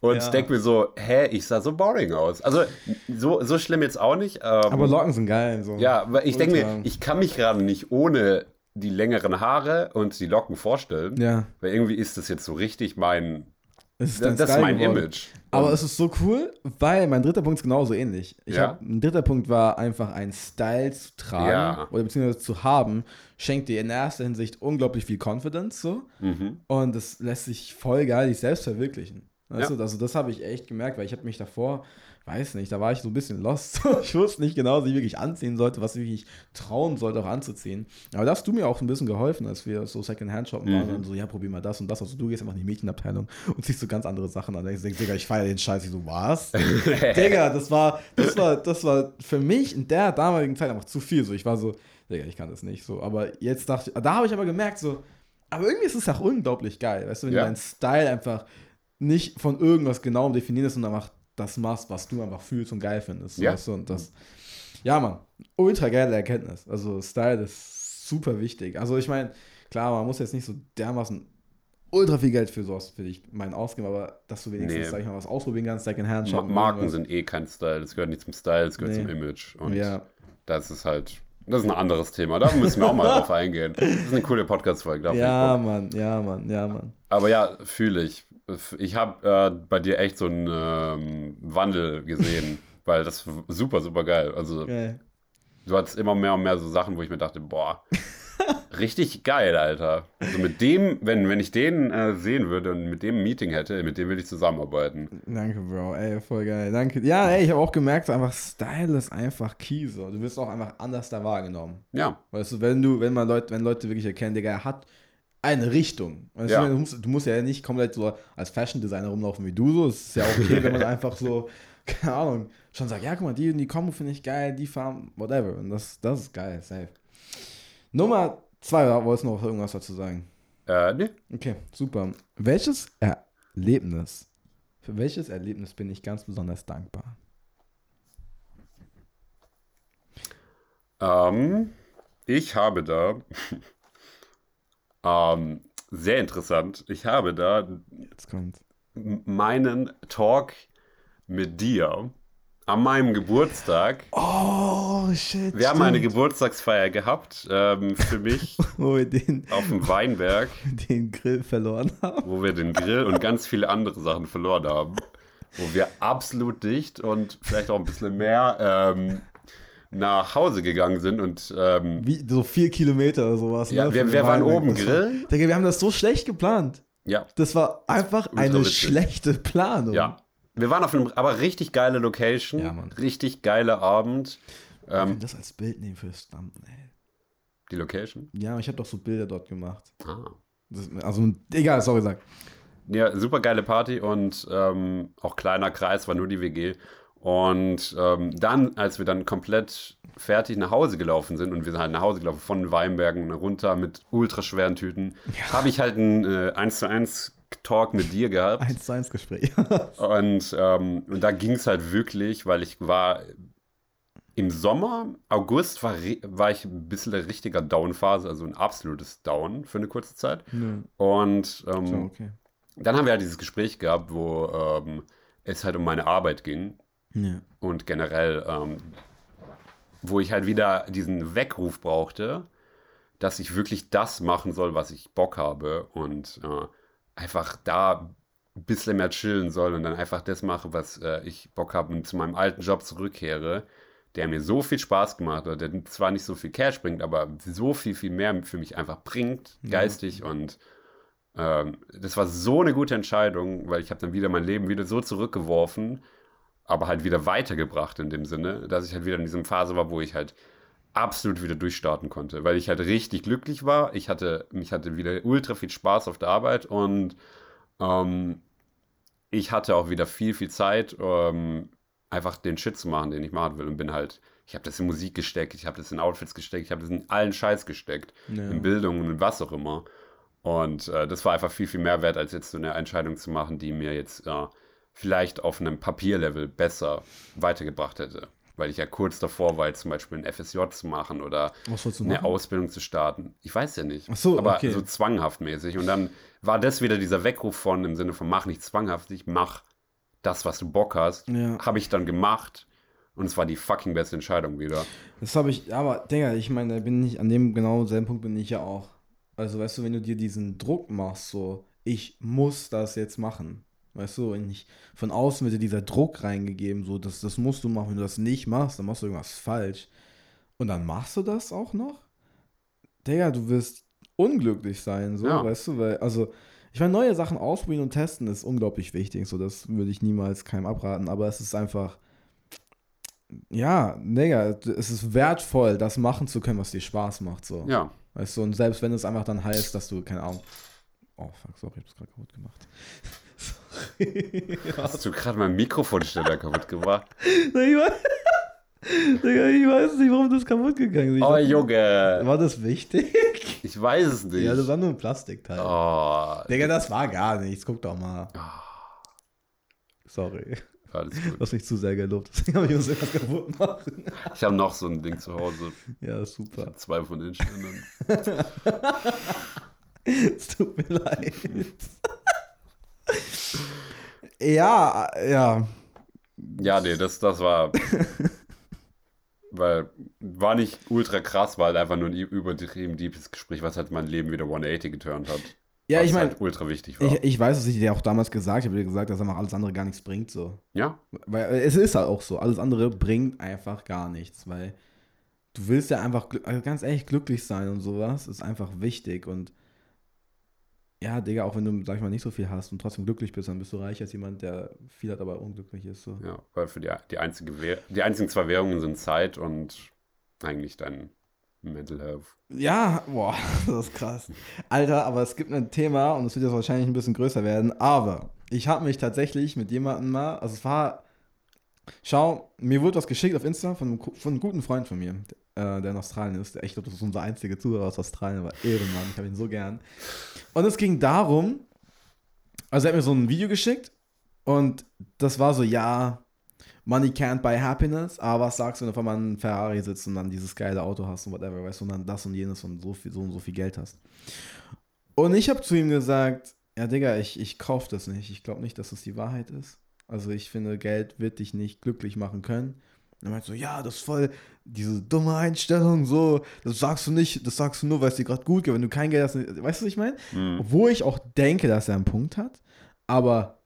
und Ja. denke mir so, hä, ich sah so boring aus. Also so, so schlimm jetzt auch nicht. Ähm, Aber Locken sind geil. So. ja, weil ich denke mir, ich kann mich gerade nicht ohne die längeren Haare und die Locken vorstellen. Ja, Weil irgendwie ist das jetzt so richtig mein. Es ist Das, das ist mein geworden. Image. Aber Und- es ist so cool, weil mein dritter Punkt ist genauso ähnlich. Ich Ja. hab, ein dritter Punkt war einfach ein Style zu tragen Ja. oder beziehungsweise zu haben, schenkt dir in erster Hinsicht unglaublich viel Confidence so mhm. und es lässt sich voll geil dich selbst verwirklichen. Ja. also das habe ich echt gemerkt, weil ich habe mich davor, weiß nicht, da war ich so ein bisschen lost. ich wusste nicht genau, was ich wirklich anziehen sollte, was ich wirklich trauen sollte, auch anzuziehen. Aber da hast du mir auch ein bisschen geholfen, als wir so Second-Hand shoppen waren Mhm. und so, ja, probier mal das und das. Also du gehst einfach in die Mädchenabteilung und ziehst so ganz andere Sachen an. Ich denke, Digga, ich feiere den Scheiß. Ich so, was? Digga, das war, das war, das war für mich in der damaligen Zeit einfach zu viel. So, ich war so, Digga, ich kann das nicht so. Aber jetzt dachte ich, da habe ich aber gemerkt, so, aber irgendwie ist es auch unglaublich geil, weißt du, wenn Ja. du deinen Style einfach nicht von irgendwas genauem definiert ist und einfach das machst, was du einfach fühlst und geil findest. Ja. Weißt du, und das, ja, Mann, ultra geile Erkenntnis. Also Style ist super wichtig. Also ich meine, klar, man muss jetzt nicht so dermaßen ultra viel Geld für sowas, für dich meinen ausgeben, aber dass du wenigstens, Nee. sag ich mal, was ausprobieren kannst, Secondhand Ma shoppen. Marken irgendwas. sind eh kein Style. Das gehört nicht zum Style, das gehört Nee. zum Image. Und Ja, das ist halt. Das ist ein anderes Thema. Da müssen wir auch mal drauf eingehen. Das ist eine coole Podcast-Folge. ja. Mann, ja, Mann, ja, Mann. Aber ja, fühle ich. Ich habe äh, bei dir echt so einen ähm, Wandel gesehen, weil das super, super geil. Also Geil. du hattest immer mehr und mehr so Sachen, wo ich mir dachte, boah, richtig geil, Alter. Also mit dem, wenn, wenn ich den äh, sehen würde und mit dem ein Meeting hätte, mit dem will ich zusammenarbeiten. Danke, Bro. Ey, voll geil. Danke. Ja, ey, ich habe auch gemerkt, einfach Style ist einfach key. So. Du wirst auch einfach anders da wahrgenommen. Ja, Weißt du, wenn du, wenn man Leute, wenn Leute wirklich erkennen, Digga, er hat eine Richtung. Weißt Ja. du, du, musst, du musst ja nicht komplett so als Fashion Designer rumlaufen wie du so. Es ist ja auch okay, wenn man einfach so, keine Ahnung, schon sagt, ja, guck mal, die und die Kombo finde ich geil, die Farben, whatever. Und das, das ist geil, safe. Nummer zwei, wolltest du noch irgendwas dazu sagen? äh, nee. Okay, super. Welches Erlebnis, für welches Erlebnis bin ich ganz besonders dankbar? Ähm, ich habe da, ähm, sehr interessant, ich habe da Jetzt kommt. meinen Talk mit dir an meinem Geburtstag. Oh, shit. Wir haben eine. Geburtstagsfeier gehabt ähm, für mich Wo wir den, auf dem Weinberg, den Grill verloren haben. wo wir den Grill und ganz viele andere Sachen verloren haben. Wo wir absolut dicht und vielleicht auch ein bisschen mehr ähm, nach Hause gegangen sind und ähm, Wie, so vier Kilometer oder sowas. ja, ne, wir, wir waren oben Das war-. Digga, wir haben das so schlecht geplant. Ja, Das war einfach eine schlechte Planung. ja. Wir waren auf einem aber richtig geile Location, Ja, Mann. richtig geiler Abend. Ähm, das als Bild nehmen fürs Thumbnail. die Location. Ja, ich habe doch so Bilder dort gemacht. Ah. Das, also, egal, sorry, sag. Ja, super geile Party und ähm, auch kleiner Kreis, war nur die WG. Und ähm, dann, als wir dann komplett fertig nach Hause gelaufen sind und wir sind halt nach Hause gelaufen von Weinbergen runter mit ultraschweren Tüten, habe ich halt einen äh, 1 zu 1 Talk mit dir gehabt. Eins zu eins Gespräch. Und, ähm, und da ging es halt wirklich, weil ich war im Sommer, August, war, war ich ein bisschen eine richtiger Down-Phase, also ein absolutes Down für eine kurze Zeit. Nö. Und ähm, So, okay. dann haben wir halt dieses Gespräch gehabt, wo ähm, es halt um meine Arbeit ging Ja. und generell, ähm, wo ich halt wieder diesen Weckruf brauchte, dass ich wirklich das machen soll, was ich Bock habe und äh, einfach da ein bisschen mehr chillen soll und dann einfach das mache, was äh, ich Bock habe und zu meinem alten Job zurückkehre, der mir so viel Spaß gemacht hat, der zwar nicht so viel Cash bringt, aber so viel, viel mehr für mich einfach bringt, Ja. geistig und Ähm, das war so eine gute Entscheidung, weil ich habe dann wieder mein Leben wieder so zurückgeworfen, aber halt wieder weitergebracht in dem Sinne, dass ich halt wieder in diesem Phase war, wo ich halt absolut wieder durchstarten konnte, weil ich halt richtig glücklich war. Ich hatte, mich hatte wieder ultra viel Spaß auf der Arbeit und ähm, ich hatte auch wieder viel, viel Zeit, ähm, einfach den Shit zu machen, den ich machen will und bin halt, ich habe das in Musik gesteckt, ich habe das in Outfits gesteckt, ich habe das in allen Scheiß gesteckt, Ja. in Bildung und in was auch immer. Und äh, das war einfach viel, viel mehr wert, als jetzt so eine Entscheidung zu machen, die mir jetzt äh, vielleicht auf einem Papierlevel besser weitergebracht hätte. Weil ich ja kurz davor war, zum Beispiel ein FSJ zu machen oder du eine machen? Ausbildung zu starten. Ich weiß ja nicht. Ach so, aber okay. so zwanghaft mäßig. Und dann war das wieder dieser Weckruf von im Sinne von mach nicht zwanghaft, ich mach das, was du Bock hast. Ja. Habe ich dann gemacht. Und es war die fucking beste Entscheidung wieder. Das habe ich, aber, Digga, ich meine, da bin ich, an dem genau selben Punkt bin ich ja auch. Also, weißt du, wenn du dir diesen Druck machst, so, ich muss das jetzt machen. Weißt du, und nicht von außen wird dir dieser Druck reingegeben, so, das, das musst du machen. Wenn du das nicht machst, dann machst du irgendwas falsch. Und dann machst du das auch noch? Digga, du wirst unglücklich sein, so, Ja. weißt du, weil, also, ich meine, neue Sachen ausprobieren und testen ist unglaublich wichtig, so, das würde ich niemals keinem abraten, aber es ist einfach, ja, Digga, es ist wertvoll, das machen zu können, was dir Spaß macht, so. Ja. Weißt du, und selbst wenn es einfach dann heißt, dass du, keine Ahnung, oh, fuck, sorry, ich hab's gerade kaputt gemacht. Hast du gerade mein Mikrofonständer kaputt gemacht? ich, weiß, ich weiß nicht, warum das kaputt gegangen ist. Ich Oh, dachte, Junge. War das wichtig? Ich weiß es nicht. Ja, das war nur ein Plastikteil. oh, Digga, das war gar nichts. Guck doch mal. Sorry. alles gut. Du hast mich zu sehr gelobt. Deswegen habe ich uns irgendwas kaputt machen. Ich habe noch so ein Ding zu Hause. Ja, super. Zwei von den Ständern. Es tut mir leid. Ja, ja. Ja, nee, das, das war. weil war nicht ultra krass, war halt einfach nur ein übertrieben deepes Gespräch, was halt mein Leben wieder 180 geturnt hat. Ja, ich meine, halt ultra wichtig war. ich, ich weiß, was ich dir auch damals gesagt habe. Dir gesagt, dass einfach alles andere gar nichts bringt. So. ja, Weil äh, es ist halt auch so. Alles andere bringt einfach gar nichts. Weil du willst ja einfach, also ganz ehrlich, glücklich sein und sowas ist einfach wichtig. Und ja, Digga, auch wenn du, sag ich mal, nicht so viel hast und trotzdem glücklich bist, dann bist du reich als jemand, der viel hat, aber unglücklich ist. So. ja, weil für die, die, einzige Währ die einzigen zwei Währungen sind Zeit und eigentlich dein Mental Health. Ja, boah, das ist krass. Alter, aber es gibt ein Thema und es wird jetzt wahrscheinlich ein bisschen größer werden, aber ich habe mich tatsächlich mit jemandem mal, also es war, schau, mir wurde was geschickt auf Insta von einem, von einem guten Freund von mir, äh, der in Australien ist. Ich glaube, das ist unser einziger Zuhörer aus Australien, aber Ehrenmann, ich habe ihn so gern. Und es ging darum, also er hat mir so ein Video geschickt und das war so, ja, Money can't buy happiness, aber was sagst du, wenn du auf einmal in Ferrari sitzt und dann dieses geile Auto hast und whatever, weißt du, und dann das und jenes und so viel, so und so viel Geld hast. Und ich habe zu ihm gesagt, ja, Digga, ich, ich kauf das nicht. Ich glaube nicht, dass das die Wahrheit ist. Also ich finde, Geld wird dich nicht glücklich machen können. Und er meint so, ja, das ist voll diese dumme Einstellung, so, das sagst du nicht, das sagst du nur, weil es dir gerade gut geht, wenn du kein Geld hast. Weißt du, was ich meine? Mhm. Obwohl ich auch denke, dass er einen Punkt hat, aber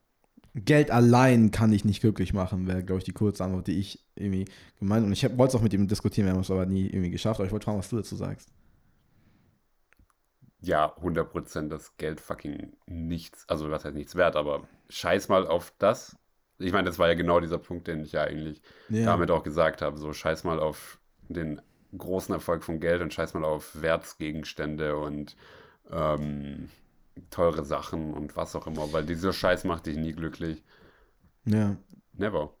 Geld allein kann dich nicht glücklich machen, wäre, glaube ich, die kurze Antwort, die ich irgendwie gemeint Und ich wollte es auch mit ihm diskutieren, wir haben es aber nie irgendwie geschafft, aber ich wollte fragen, was du dazu sagst. Ja, 100% das Geld fucking nichts, also was heißt nichts wert, aber scheiß mal auf das. Ich meine, das war ja genau dieser Punkt, den ich ja eigentlich Ja. damit auch gesagt habe. So, scheiß mal auf den großen Erfolg von Geld und scheiß mal auf Wertsgegenstände und ähm, teure Sachen und was auch immer, weil dieser Scheiß macht dich nie glücklich. Ja. Never.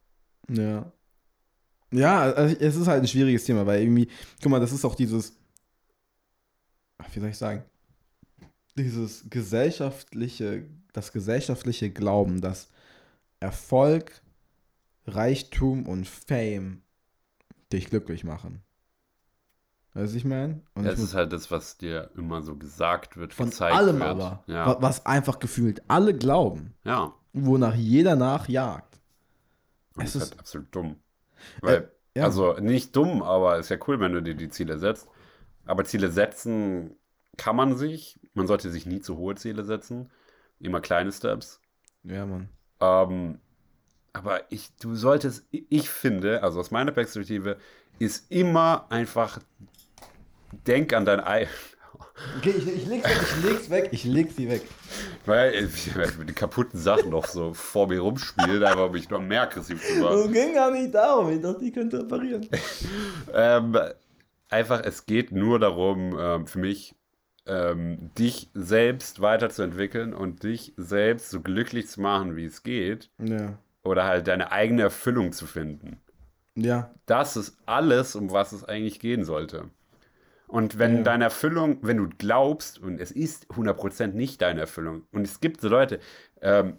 Ja. Ja, also es ist halt ein schwieriges Thema, weil irgendwie, guck mal, das ist auch dieses, wie soll ich sagen, dieses gesellschaftliche, das gesellschaftliche Glauben, dass Erfolg, Reichtum und Fame dich glücklich machen. Weißt du, ich meine? Und Das ich muss ist halt das, was dir immer so gesagt wird, von gezeigt allem wird. aber, Ja. was einfach gefühlt alle glauben, ja. wonach jeder nachjagt. Und Es das ist ist- halt absolut dumm. Weil, Äh, ja. also nicht dumm, aber ist ja cool, wenn du dir die Ziele setzt. Aber Ziele setzen kann man sich. Man sollte sich nie zu hohe Ziele setzen. Immer kleine Steps. Ja, Mann. Ähm, aber ich, du solltest, ich finde, also aus meiner Perspektive, ist immer einfach, denk an dein Ei. Okay, ich, ich leg's weg, ich leg's weg, ich leg sie weg. Weil ich werde mit den kaputten Sachen noch so vor mir rumspielen, um mich noch mehr aggressiv zu machen. Es ging gar nicht darum, ich dachte, ich könnte reparieren. Ähm, einfach, es geht nur darum, ähm, für mich, ähm, dich selbst weiterzuentwickeln und dich selbst so glücklich zu machen, wie es geht. Ja. Oder halt deine eigene Erfüllung zu finden. Ja. Das ist alles, um was es eigentlich gehen sollte. Und wenn Ja. deine Erfüllung, wenn du glaubst, und es ist 100% nicht deine Erfüllung, und es gibt so Leute, ähm,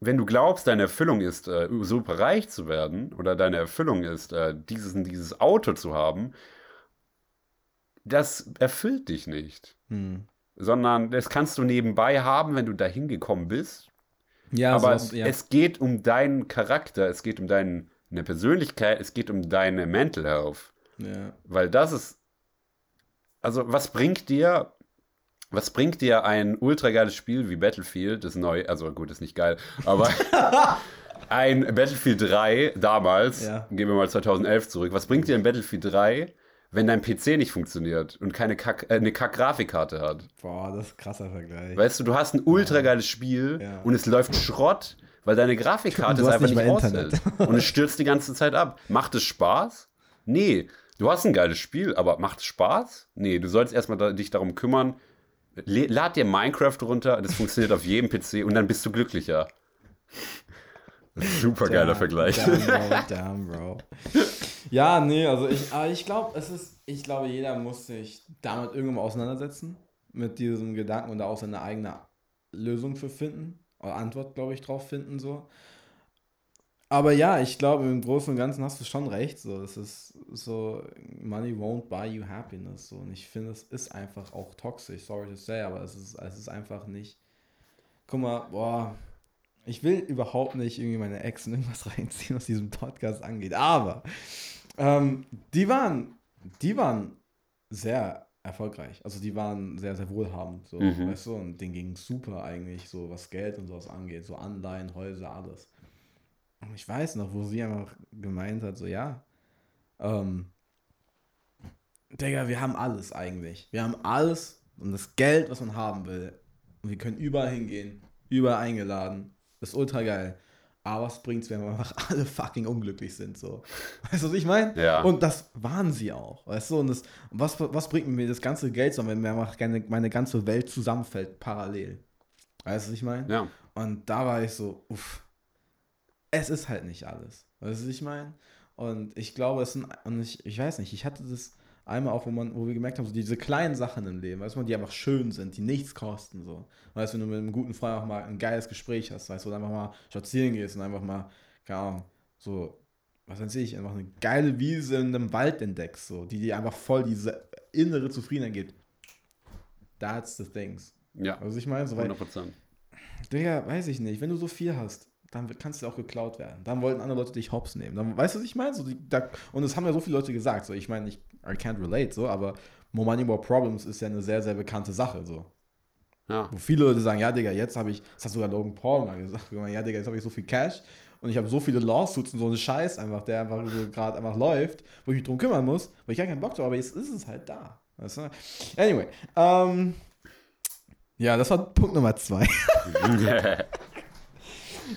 wenn du glaubst, deine Erfüllung ist, äh, super reich zu werden, oder deine Erfüllung ist, äh, dieses und dieses Auto zu haben, das erfüllt dich nicht. Hm. Sondern das kannst du nebenbei haben, wenn du dahin gekommen bist. Ja, Aber sowas, ja. es geht um deinen Charakter, es geht um deine Persönlichkeit, es geht um deine Mental Health. ja. Weil das ist. Also, was bringt dir. Was bringt dir ein ultra geiles Spiel wie Battlefield, das neu, also gut, ist nicht geil, aber ein Battlefield 3 damals, Ja. gehen wir mal 2011 zurück, was bringt dir ein Battlefield 3, wenn dein PC nicht funktioniert und keine Kack, äh, eine Kack-Grafikkarte hat? Boah, das ist ein krasser Vergleich. Weißt du, du hast ein ultra geiles Spiel Ja. und es läuft Schrott, weil deine Grafikkarte es einfach nicht nicht aushält. Und es stürzt die ganze Zeit ab. Macht es Spaß? Nee. Du hast ein geiles Spiel, aber macht es Spaß? Nee, du sollst erstmal da, dich darum kümmern. Le- Lad dir Minecraft runter, das funktioniert auf jedem PC und dann bist du glücklicher. Super geiler Vergleich. Bro, damn, Bro. Ja, nee, also ich, ich glaube, es ist, ich glaube, jeder muss sich damit irgendwann auseinandersetzen, mit diesem Gedanken und da auch seine eigene Lösung für finden, oder Antwort, glaube ich, drauf finden, so. Aber ja, ich glaube, im Großen und Ganzen hast du schon recht, so, es ist so, money won't buy you happiness, so, und ich finde, es ist einfach auch toxisch, sorry to say, aber es ist, es ist einfach nicht, guck mal, boah, ich will überhaupt nicht irgendwie meine Ex in irgendwas reinziehen, was diesen Podcast angeht. Aber ähm, die waren, die waren sehr erfolgreich. Also die waren sehr, sehr wohlhabend. So, Mhm. weißt du, und denen ging super eigentlich, so was Geld und sowas angeht. So Anleihen, Häuser, alles. Und ich weiß noch, wo sie einfach gemeint hat, so ja, ähm, Digga, wir haben alles eigentlich. Wir haben alles und das Geld, was man haben will. Und wir können überall hingehen, überall eingeladen. Das ist ultra geil. Aber was bringt's, wenn wir einfach alle fucking unglücklich sind, so. Weißt du, was ich meine? Ja. Und das waren sie auch, weißt du? Und das, was, was bringt mir das ganze Geld, so, wenn mir einfach meine, meine ganze Welt zusammenfällt, parallel? Weißt du, was ich meine? Ja. Und da war ich so, uff, es ist halt nicht alles. Weißt du, was ich meine? Und ich glaube, es sind, und ich, ich weiß nicht, ich hatte das einmal auch, wo man, wo wir gemerkt haben, so diese kleinen Sachen im Leben, weißt du, die einfach schön sind, die nichts kosten, so. Weißt du, wenn du mit einem guten Freund auch mal ein geiles Gespräch hast, weißt du, oder einfach mal spazieren gehst und einfach mal, keine Ahnung, so, was weiß ich, einfach eine geile Wiese in einem Wald entdeckst, so, die dir einfach voll diese innere Zufriedenheit gibt. That's the things. Ja, Also ich meine, so, weil 100%. Digga, weiß ich nicht. Wenn du so viel hast, dann kannst du auch geklaut werden. Dann wollten andere Leute dich hops nehmen. Dann, weißt du, was ich meine? So, die, da, und das haben ja so viele Leute gesagt. So, ich meine, ich I can't relate, so, aber More Money, More Problems ist ja eine sehr, sehr bekannte Sache. So. Ja. Wo viele Leute sagen, ja, Digga, jetzt habe ich, das hat sogar Logan Paul mal gesagt, ja, Digga, jetzt habe ich so viel Cash und ich habe so viele Lawsuits und so einen Scheiß einfach, der einfach so gerade einfach läuft, wo ich mich drum kümmern muss, weil ich gar keinen Bock drauf habe, aber jetzt ist es halt da. Weißt du? Anyway, ähm, ja, das war Punkt Nummer zwei.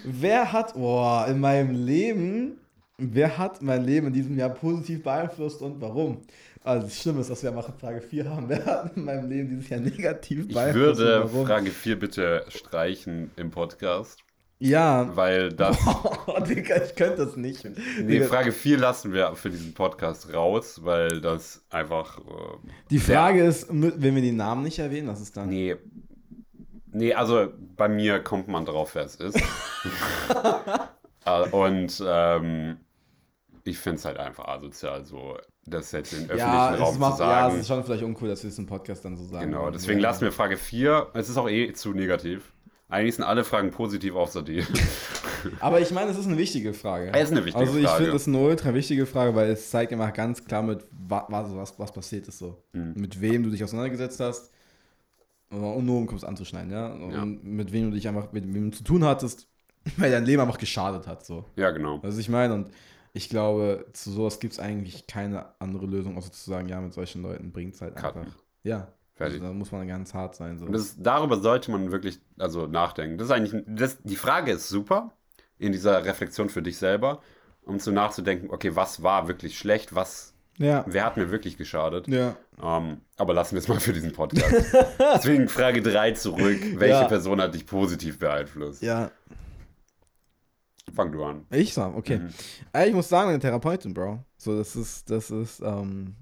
Wer hat, boah, in meinem Leben, wer hat mein Leben in diesem Jahr positiv beeinflusst und warum? Also das Schlimme ist, dass wir mal Frage 4 haben. Wer hat in meinem Leben dieses Jahr negativ Ich beeinflusst würde und warum? Frage 4 bitte streichen im Podcast, Ja, weil das. oh, Digga, ich könnte das nicht. Nee, Frage 4 lassen wir für diesen Podcast raus, weil das einfach. Äh, die Frage ist, wenn wir die Namen nicht erwähnen, was ist dann? nee. Nee, also bei mir kommt man drauf, wer es ist. Äh, Und ähm, ich finde es halt einfach asozial, so das jetzt im öffentlichen ja, es Raum macht, zu ja, sagen. es ist schon vielleicht uncool, dass wir es im Podcast dann so sagen. genau, deswegen ja. lassen wir Frage 4. Es ist auch eh zu negativ. Eigentlich sind alle Fragen positiv außer die. Aber ich meine, es ist eine wichtige Frage. Es ist eine wichtige also ich Frage. finde, ist eine ultra wichtige Frage, weil es zeigt immer ganz klar, mit wa was, was, was passiert ist so. Mhm. Mit wem du dich auseinandergesetzt hast. Und nur um es anzuschneiden, ja. Und Ja. mit wem du dich einfach, mit wem du zu tun hattest, weil dein Leben einfach geschadet hat. So. ja, genau. Was ich meine. Und ich glaube, zu sowas gibt es eigentlich keine andere Lösung, außer zu sagen, ja, mit solchen Leuten bringt es halt einfach. Cutten. Ja. Fertig. Also, da muss man ganz hart sein. So. Das, darüber sollte man wirklich also nachdenken. Das ist eigentlich, das, die Frage ist super in dieser Reflexion für dich selber, um so nachzudenken, okay, was war wirklich schlecht, was, ja. wer hat mir wirklich geschadet? Ja. Ähm, aber lassen wir es mal für diesen Podcast. Deswegen Frage 3 zurück. Welche Ja. Person hat dich positiv beeinflusst? Ja. Fang du an. Ich sag, okay. Mhm. Ey, ich muss sagen, meine Therapeutin, Bro. So, das ist, das ist, ähm,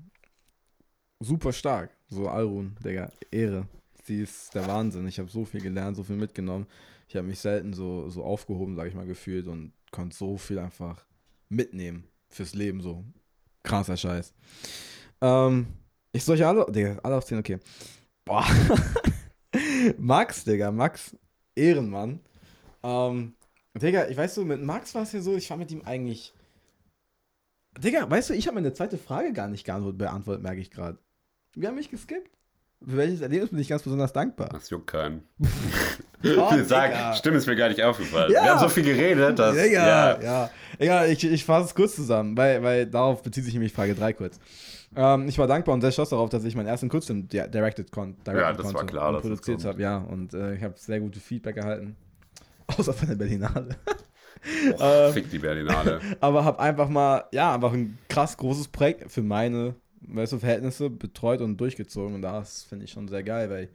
super stark. So, Alrun, Digga, Ehre. Sie ist der Wahnsinn. Ich habe so viel gelernt, so viel mitgenommen. Ich habe mich selten so, so aufgehoben, sage ich mal, gefühlt und konnte so viel einfach mitnehmen fürs Leben, so. Krasser Scheiß. Ähm, ich soll euch alle, Digga, alle aufzählen, okay. Boah. Max, Digga, Max, Ehrenmann. Ähm, Digga, ich weiß so, mit Max war es ja so, ich war mit ihm eigentlich. Digga, weißt du, ich habe meine zweite Frage gar nicht geantwortet, beantwortet, merke ich gerade. Wir haben mich geskippt. Für welches Erlebnis bin ich ganz besonders dankbar? Das juckt keinen. Oh, sagen, stimmt, ist mir gar nicht aufgefallen. Ja. Wir haben so viel geredet, dass. Ja. ja. Ja, ich, ich fasse es kurz zusammen, weil, weil darauf bezieht sich nämlich Frage 3 kurz. Ähm, ich war dankbar und sehr stolz darauf, dass ich meinen ersten Kurzfilm di- directed, kon directed Ja, das war konnte klar, und produziert habe. Ja, und äh, ich habe sehr gute Feedback erhalten. Außer von der Berlinale. Oh, fick die Berlinale. aber habe einfach mal, ja, einfach ein krass großes Projekt für meine, weißt du, Verhältnisse betreut und durchgezogen. Und das finde ich schon sehr geil, weil ich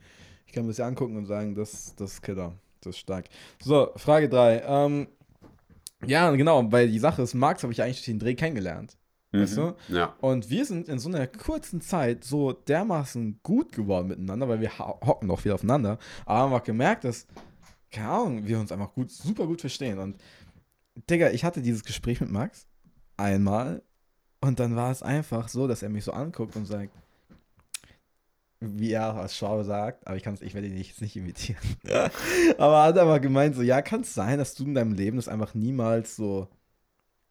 kann mir das ja angucken und sagen, das, das ist Killer. Das ist stark. So, Frage 3. Ähm, ja, genau, weil die Sache ist, Max habe ich eigentlich durch den Dreh kennengelernt. Weißt du? Mhm. Ja. Und wir sind in so einer kurzen Zeit so dermaßen gut geworden miteinander, weil wir ho- hocken noch viel aufeinander. Aber haben einfach gemerkt, dass, keine Ahnung, wir uns einfach gut, super gut verstehen. Und Digga, ich hatte dieses Gespräch mit Max einmal und dann war es einfach so, dass er mich so anguckt und sagt, wie er als Schau sagt, aber ich kann es, ich werde ihn jetzt nicht imitieren. aber er hat einfach gemeint, so, ja, kann es sein, dass du in deinem Leben das einfach niemals so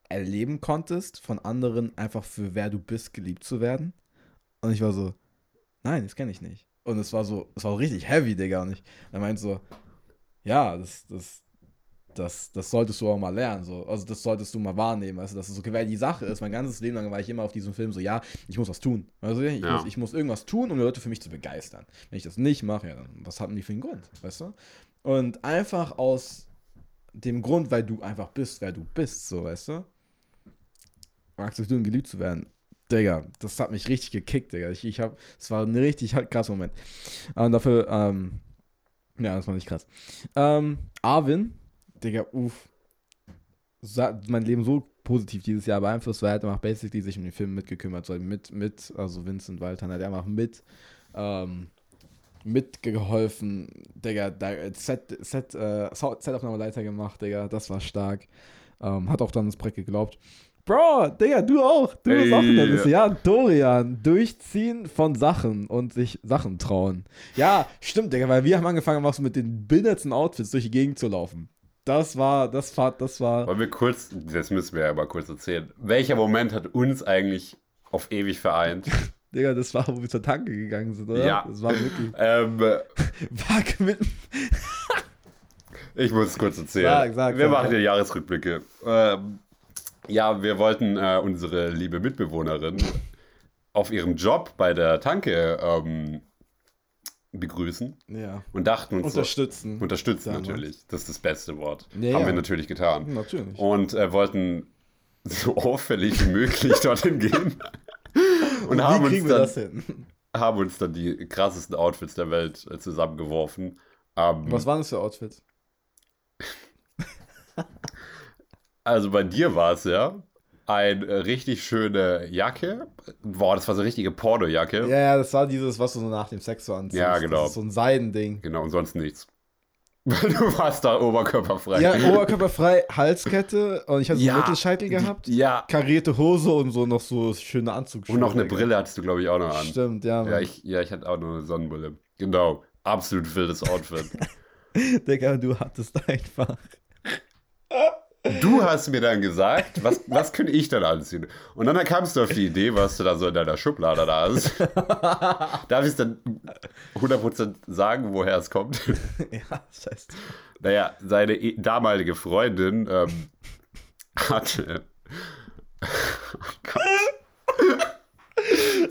erleben konntest, von anderen einfach für wer du bist geliebt zu werden? Und ich war so, nein, das kenne ich nicht. Und es war so, es war richtig heavy, Digga. Und ich, er meint so, ja, das, das, das, das solltest du auch mal lernen. So. Also das solltest du mal wahrnehmen. Also, das ist so, weil die Sache ist, mein ganzes Leben lang war ich immer auf diesem Film so, ja, ich muss was tun. Also ich, Ja. muss, ich muss irgendwas tun, um die Leute für mich zu begeistern. Wenn ich das nicht mache, ja, dann was hatten die für einen Grund, weißt du? Und einfach aus dem Grund, weil du einfach bist, wer du bist, so, weißt du? Magst du geliebt zu werden? Digga, das hat mich richtig gekickt, Digga. Ich, ich hab, es war ein richtig krasser Moment. Und dafür, ähm, ja, das war nicht krass. Ähm, Arvin, Digga, uff. Mein Leben so positiv dieses Jahr beeinflusst, weil er hat einfach basically sich um den Film mitgekümmert, so mit, mit, also Vincent Walton hat einfach mit, ähm, mitgeholfen, Digga, da, Set, Set, äh, Set-Aufnahmeleiter gemacht, Digga, das war stark. Ähm, hat auch dann das Projekt geglaubt. Bro, Digga, du auch. Du bist auch in der. Ja, Dorian, durchziehen von Sachen und sich Sachen trauen. Ja, stimmt, Digga, weil wir haben angefangen, einfach so mit den behindertsten Outfits durch die Gegend zu laufen. Das war, das war, das war. Wollen wir kurz, das müssen wir ja mal kurz erzählen. Welcher Moment hat uns eigentlich auf ewig vereint? Digga, das war, wo wir zur Tanke gegangen sind, oder? Ja. Das war wirklich. ähm, Fuck, mit. ich muss es kurz erzählen. Sag, sag, wir sag, machen ja. ja Jahresrückblicke. Ähm, ja, wir wollten äh, unsere liebe Mitbewohnerin auf ihrem Job bei der Tanke ähm, begrüßen Ja. und dachten uns so, Unterstützen. unterstützen Sagen wir. natürlich. Das ist das beste Wort. Ja, Haben ja. wir natürlich getan. Natürlich. Und äh, wollten so auffällig wie möglich dorthin gehen. Und, Wie haben, uns dann, das hin? haben uns dann die krassesten Outfits der Welt äh, zusammengeworfen. Ähm, Was waren das für Outfits? Also bei dir war es ja eine äh, richtig schöne Jacke. Boah, das war so eine richtige Pornojacke. Ja, ja, das war dieses, was du so nach dem Sex so anziehst. Ja, genau. Das ist so ein Seidending. Genau, und sonst nichts. Weil du warst da oberkörperfrei. Ja, oberkörperfrei, Halskette und ich hatte so Ja, einen Mittelscheitel gehabt. Ja. Karierte Hose und so noch so schöne Anzugsschuhe. Und noch eine. Brille hattest du, glaube ich, auch noch an. Stimmt, ja, Mann. Ja ich, ja, ich hatte auch noch eine Sonnenbrille. Genau. Absolut wildes Outfit. Digga, du hattest einfach. Du hast mir dann gesagt, was, was könnte ich dann anziehen? Und dann kamst du auf die Idee, was du da so in deiner Schublade da hast. Darf ich es dann 100% sagen, woher es kommt? ja, scheiße. Naja, seine eh- damalige Freundin ähm, hatte. Oh Gott.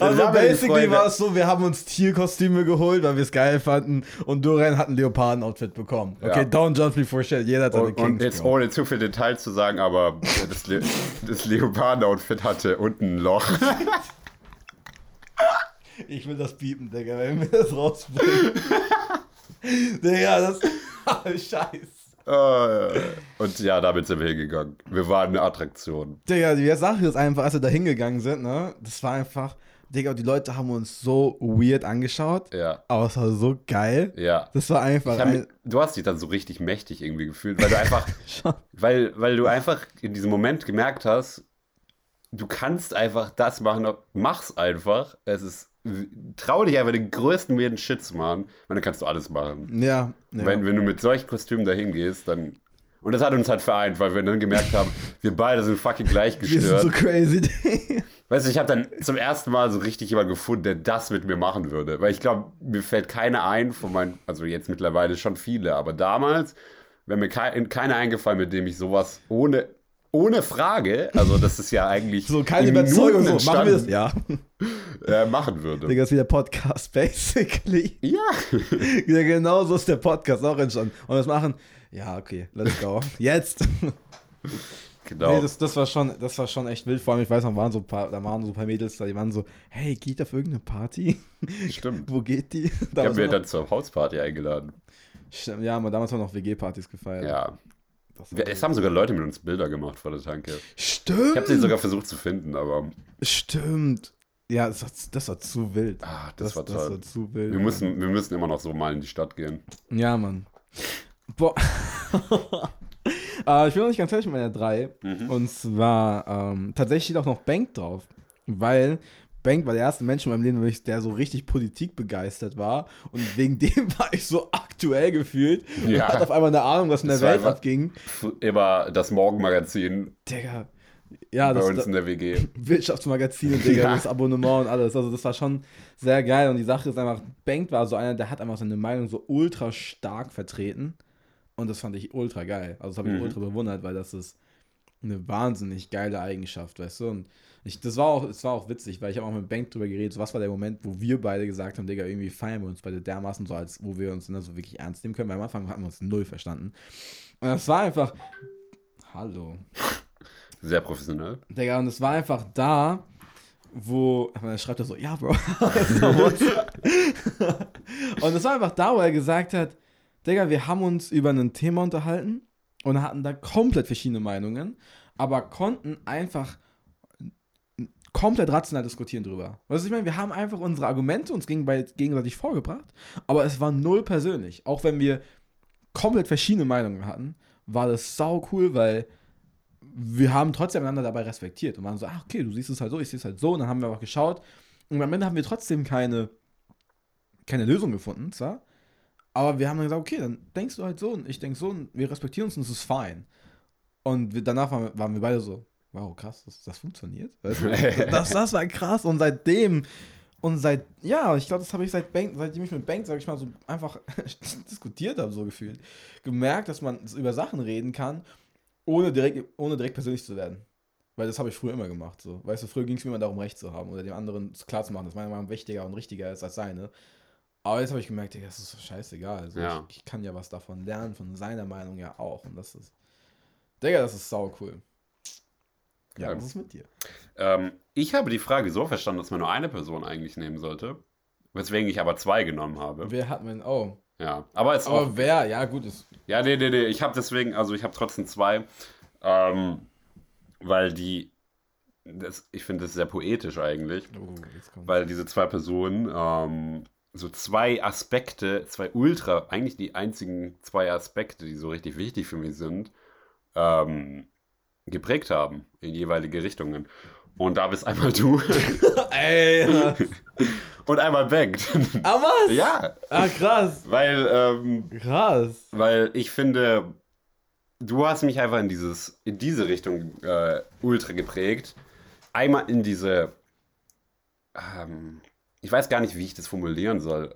Also basically war es so, wir haben uns Tierkostüme geholt, weil wir es geil fanden und Dorian hat ein Leoparden-Outfit bekommen. Okay, Ja. don't judge me for shit. Jeder hat seine Und, und Kings, jetzt ohne zu viel Details zu sagen, aber das, Le das Leoparden-Outfit hatte unten ein Loch. Ich will das piepen, Digga, wenn wir das rausbringen. Digga, das... Scheiß. Äh, und ja, damit sind wir hingegangen. Wir waren eine Attraktion. Digga, die Sache ist einfach, als wir da hingegangen sind, ne, das war einfach, Digga, die Leute haben uns so weird angeschaut, Ja, aber es war so geil. ja. Das war einfach ein, mich- du hast dich dann so richtig mächtig irgendwie gefühlt, weil du einfach, weil, weil du einfach in diesem Moment gemerkt hast, du kannst einfach das machen, mach's einfach. Es ist, trau dich einfach den größten weirden Shit zu machen, weil dann kannst du alles machen. Ja, ja. Wenn, wenn du mit solchen Kostümen dahin gehst, dann. Und das hat uns halt vereint, weil wir dann gemerkt haben, wir beide sind fucking gleich wir sind gestört. so crazy. Weißt du, ich habe dann zum ersten Mal so richtig jemanden gefunden, der das mit mir machen würde. Weil ich glaube, mir fällt keiner ein von meinen, also jetzt mittlerweile schon viele, aber damals wäre mir kein, keiner eingefallen, mit dem ich sowas ohne, ohne Frage, also das ist ja eigentlich so, keine in Überzeugung, so, machen wir entstanden, Ja. äh, machen würde. Digga, ist wie der Podcast, basically. Ja. Ja, genau so ist der Podcast auch entstanden. Und das machen, ja, okay, let's go. Jetzt. genau. Nee, das, das, war schon, das war schon echt wild. Vor allem, ich weiß noch, waren so ein paar, da waren so ein paar Mädels da, die waren so, hey, geht auf irgendeine Party? Stimmt. Wo geht die? Ich Da habe war mir so- dann zur Hausparty eingeladen. Stimmt, ja, aber damals haben wir noch WG-Partys gefeiert. Ja. Das war Wir, es haben sogar Leute mit uns Bilder gemacht vor der Tanke. Stimmt. Ich habe sie sogar versucht zu finden, aber Stimmt. Ja, das war, das war zu wild. ah, das, war das toll. war zu wild. wir, müssen, wir müssen immer noch so mal in die Stadt gehen. Ja, Mann. Boah. äh, ich bin noch nicht ganz fertig mit meiner 3. Mhm. Und zwar, ähm, tatsächlich steht auch noch Bank drauf. Weil Bank war der erste Mensch in meinem Leben, der so richtig Politik begeistert war. Und wegen dem war ich so aktuell gefühlt. Und Ja. hat auf einmal eine Ahnung, was in der Welt abging. Immer das Morgenmagazin Digga. Ja, bei das, uns in der WG. Wirtschaftsmagazine, Digga, Ja. das Abonnement und alles. Also das war schon sehr geil. Und die Sache ist einfach, Bank war so einer, der hat einfach seine Meinung so ultra stark vertreten. Und das fand ich ultra geil. Also das habe ich Mhm. ultra bewundert, weil das ist eine wahnsinnig geile Eigenschaft, weißt du? Und ich, das war auch, es war auch witzig, weil ich habe auch mit Bank drüber geredet, so was war der Moment, wo wir beide gesagt haben, Digga, irgendwie feiern wir uns beide dermaßen so, als wo wir uns ne, so wirklich ernst nehmen können, weil am Anfang hatten wir uns null verstanden. Und das war einfach, hallo, Sehr professionell. Digga, und es war einfach da, wo. Dann schreibt er so, ja, Bro. und es war einfach da, wo er gesagt hat, Digga, wir haben uns über ein Thema unterhalten und hatten da komplett verschiedene Meinungen, aber konnten einfach komplett rational diskutieren drüber. Weißt du, ich meine, wir haben einfach unsere Argumente uns gegenseitig vorgebracht, aber es war null persönlich. Auch wenn wir komplett verschiedene Meinungen hatten, war das sau cool, weil wir haben trotzdem einander dabei respektiert und waren so, ach okay, du siehst es halt so, ich sehe es halt so und dann haben wir auch geschaut und am Ende haben wir trotzdem keine, keine Lösung gefunden, zwar, aber wir haben dann gesagt, okay, dann denkst du halt so und ich denke so und wir respektieren uns und es ist fein. Und wir, danach waren wir, waren wir beide so, wow, krass, das, das funktioniert. Weißt du? das, das war krass und seitdem und seit, ja, ich glaube, das habe ich seit Bank, seitdem ich mit Bank, sag ich mal, so einfach diskutiert habe, so gefühlt, gemerkt, dass man über Sachen reden kann, ohne direkt, ohne direkt persönlich zu werden. Weil das habe ich früher immer gemacht. So. Weißt du, früher ging es mir immer darum, Recht zu haben oder dem anderen klar zu machen, dass meine Meinung wichtiger und richtiger ist als seine. Aber jetzt habe ich gemerkt, das ist so scheißegal. Also Ja. ich, ich kann ja was davon lernen, von seiner Meinung ja auch. Und das ist. Digga, das ist sau cool. Ja, was ist mit dir? Ähm, ich habe die Frage so verstanden, dass man nur eine Person eigentlich nehmen sollte. Weswegen ich aber zwei genommen habe. Wer hat man. Oh. Ja, aber es Aber auch. wer? Ja, gut, ist. Ja, nee, nee, nee. Ich habe deswegen, also ich habe trotzdem zwei. Ähm, weil die. Das, ich finde das sehr poetisch eigentlich. Oh, weil diese zwei Personen ähm, so zwei Aspekte, zwei Ultra, eigentlich die einzigen zwei Aspekte, die so richtig wichtig für mich sind, ähm, geprägt haben in jeweilige Richtungen. Und da bist einmal du Ey! und einmal Bengt. ah, was? ja, Ah, krass. weil, ähm, Krass. weil ich finde, du hast mich einfach in dieses, in diese Richtung äh, ultra geprägt. Einmal in diese, ähm, ich weiß gar nicht, wie ich das formulieren soll.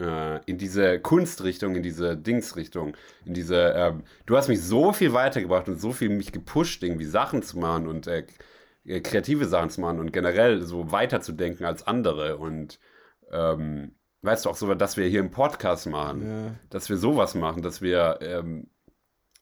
Äh, in diese Kunstrichtung, in diese Dingsrichtung, in diese, ähm, du hast mich so viel weitergebracht und so viel mich gepusht, irgendwie Sachen zu machen und äh, äh, kreative Sachen zu machen und generell so weiterzudenken als andere und ähm, weißt du auch so, dass wir hier einen Podcast machen, Ja. dass wir sowas machen, dass wir, ähm,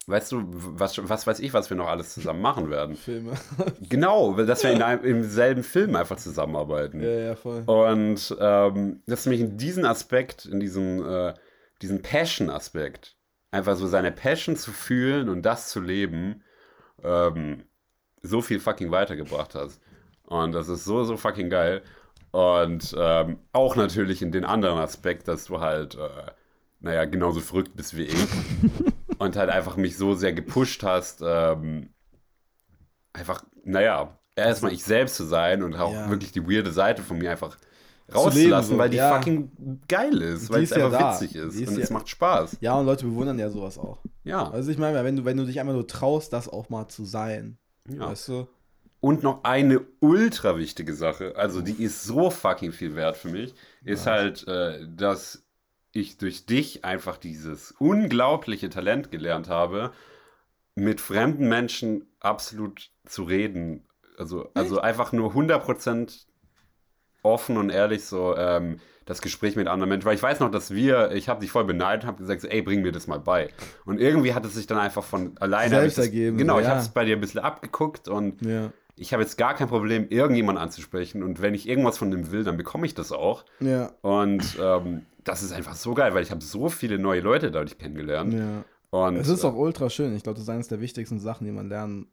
weißt du, was, was weiß ich, was wir noch alles zusammen machen werden. Filme. Genau, dass wir in einem, im selben Film einfach zusammenarbeiten. ja, ja, voll. Und ähm, dass mich in diesen Aspekt, in diesem, äh, diesen Passion-Aspekt, einfach so seine Passion zu fühlen und das zu leben, ähm, so viel fucking weitergebracht hat. Und das ist so, so fucking geil. Und ähm, auch natürlich in den anderen Aspekt, dass du halt, äh, naja, genauso verrückt bist wie ich. und halt einfach mich so sehr gepusht hast, ähm, einfach, naja, erstmal ich selbst zu sein und auch Ja. wirklich die weirde Seite von mir einfach rauszulassen, so, weil die ja. fucking geil ist, Die weil es ja einfach da. witzig ist ist und es macht Spaß. Ja, und Leute bewundern ja sowas auch. Ja, Also ich meine, wenn du, wenn du dich einmal nur traust, das auch mal zu sein. ja. Weißt du? Und noch eine ultra wichtige Sache, also die ist so fucking viel wert für mich, ist halt, äh, dass ich durch dich einfach dieses unglaubliche Talent gelernt habe, mit fremden Menschen absolut zu reden. Also, also einfach nur 100% offen und ehrlich so ähm, das Gespräch mit anderen Menschen. Weil ich weiß noch, dass wir, ich habe dich voll beneidet und habe gesagt, so, ey, bring mir das mal bei. Und irgendwie hat es sich dann einfach von alleine... Selbst ich das, ergeben, Genau, so, ich ja. habe es bei dir ein bisschen abgeguckt und Ja. ich habe jetzt gar kein Problem, irgendjemanden anzusprechen. Und wenn ich irgendwas von dem will, dann bekomme ich das auch. Ja. Und ähm, das ist einfach so geil, weil ich habe so viele neue Leute dadurch kennengelernt. Ja. Und, Es ist äh, auch ultra schön. Ich glaube, das ist eines der wichtigsten Sachen, die man lernen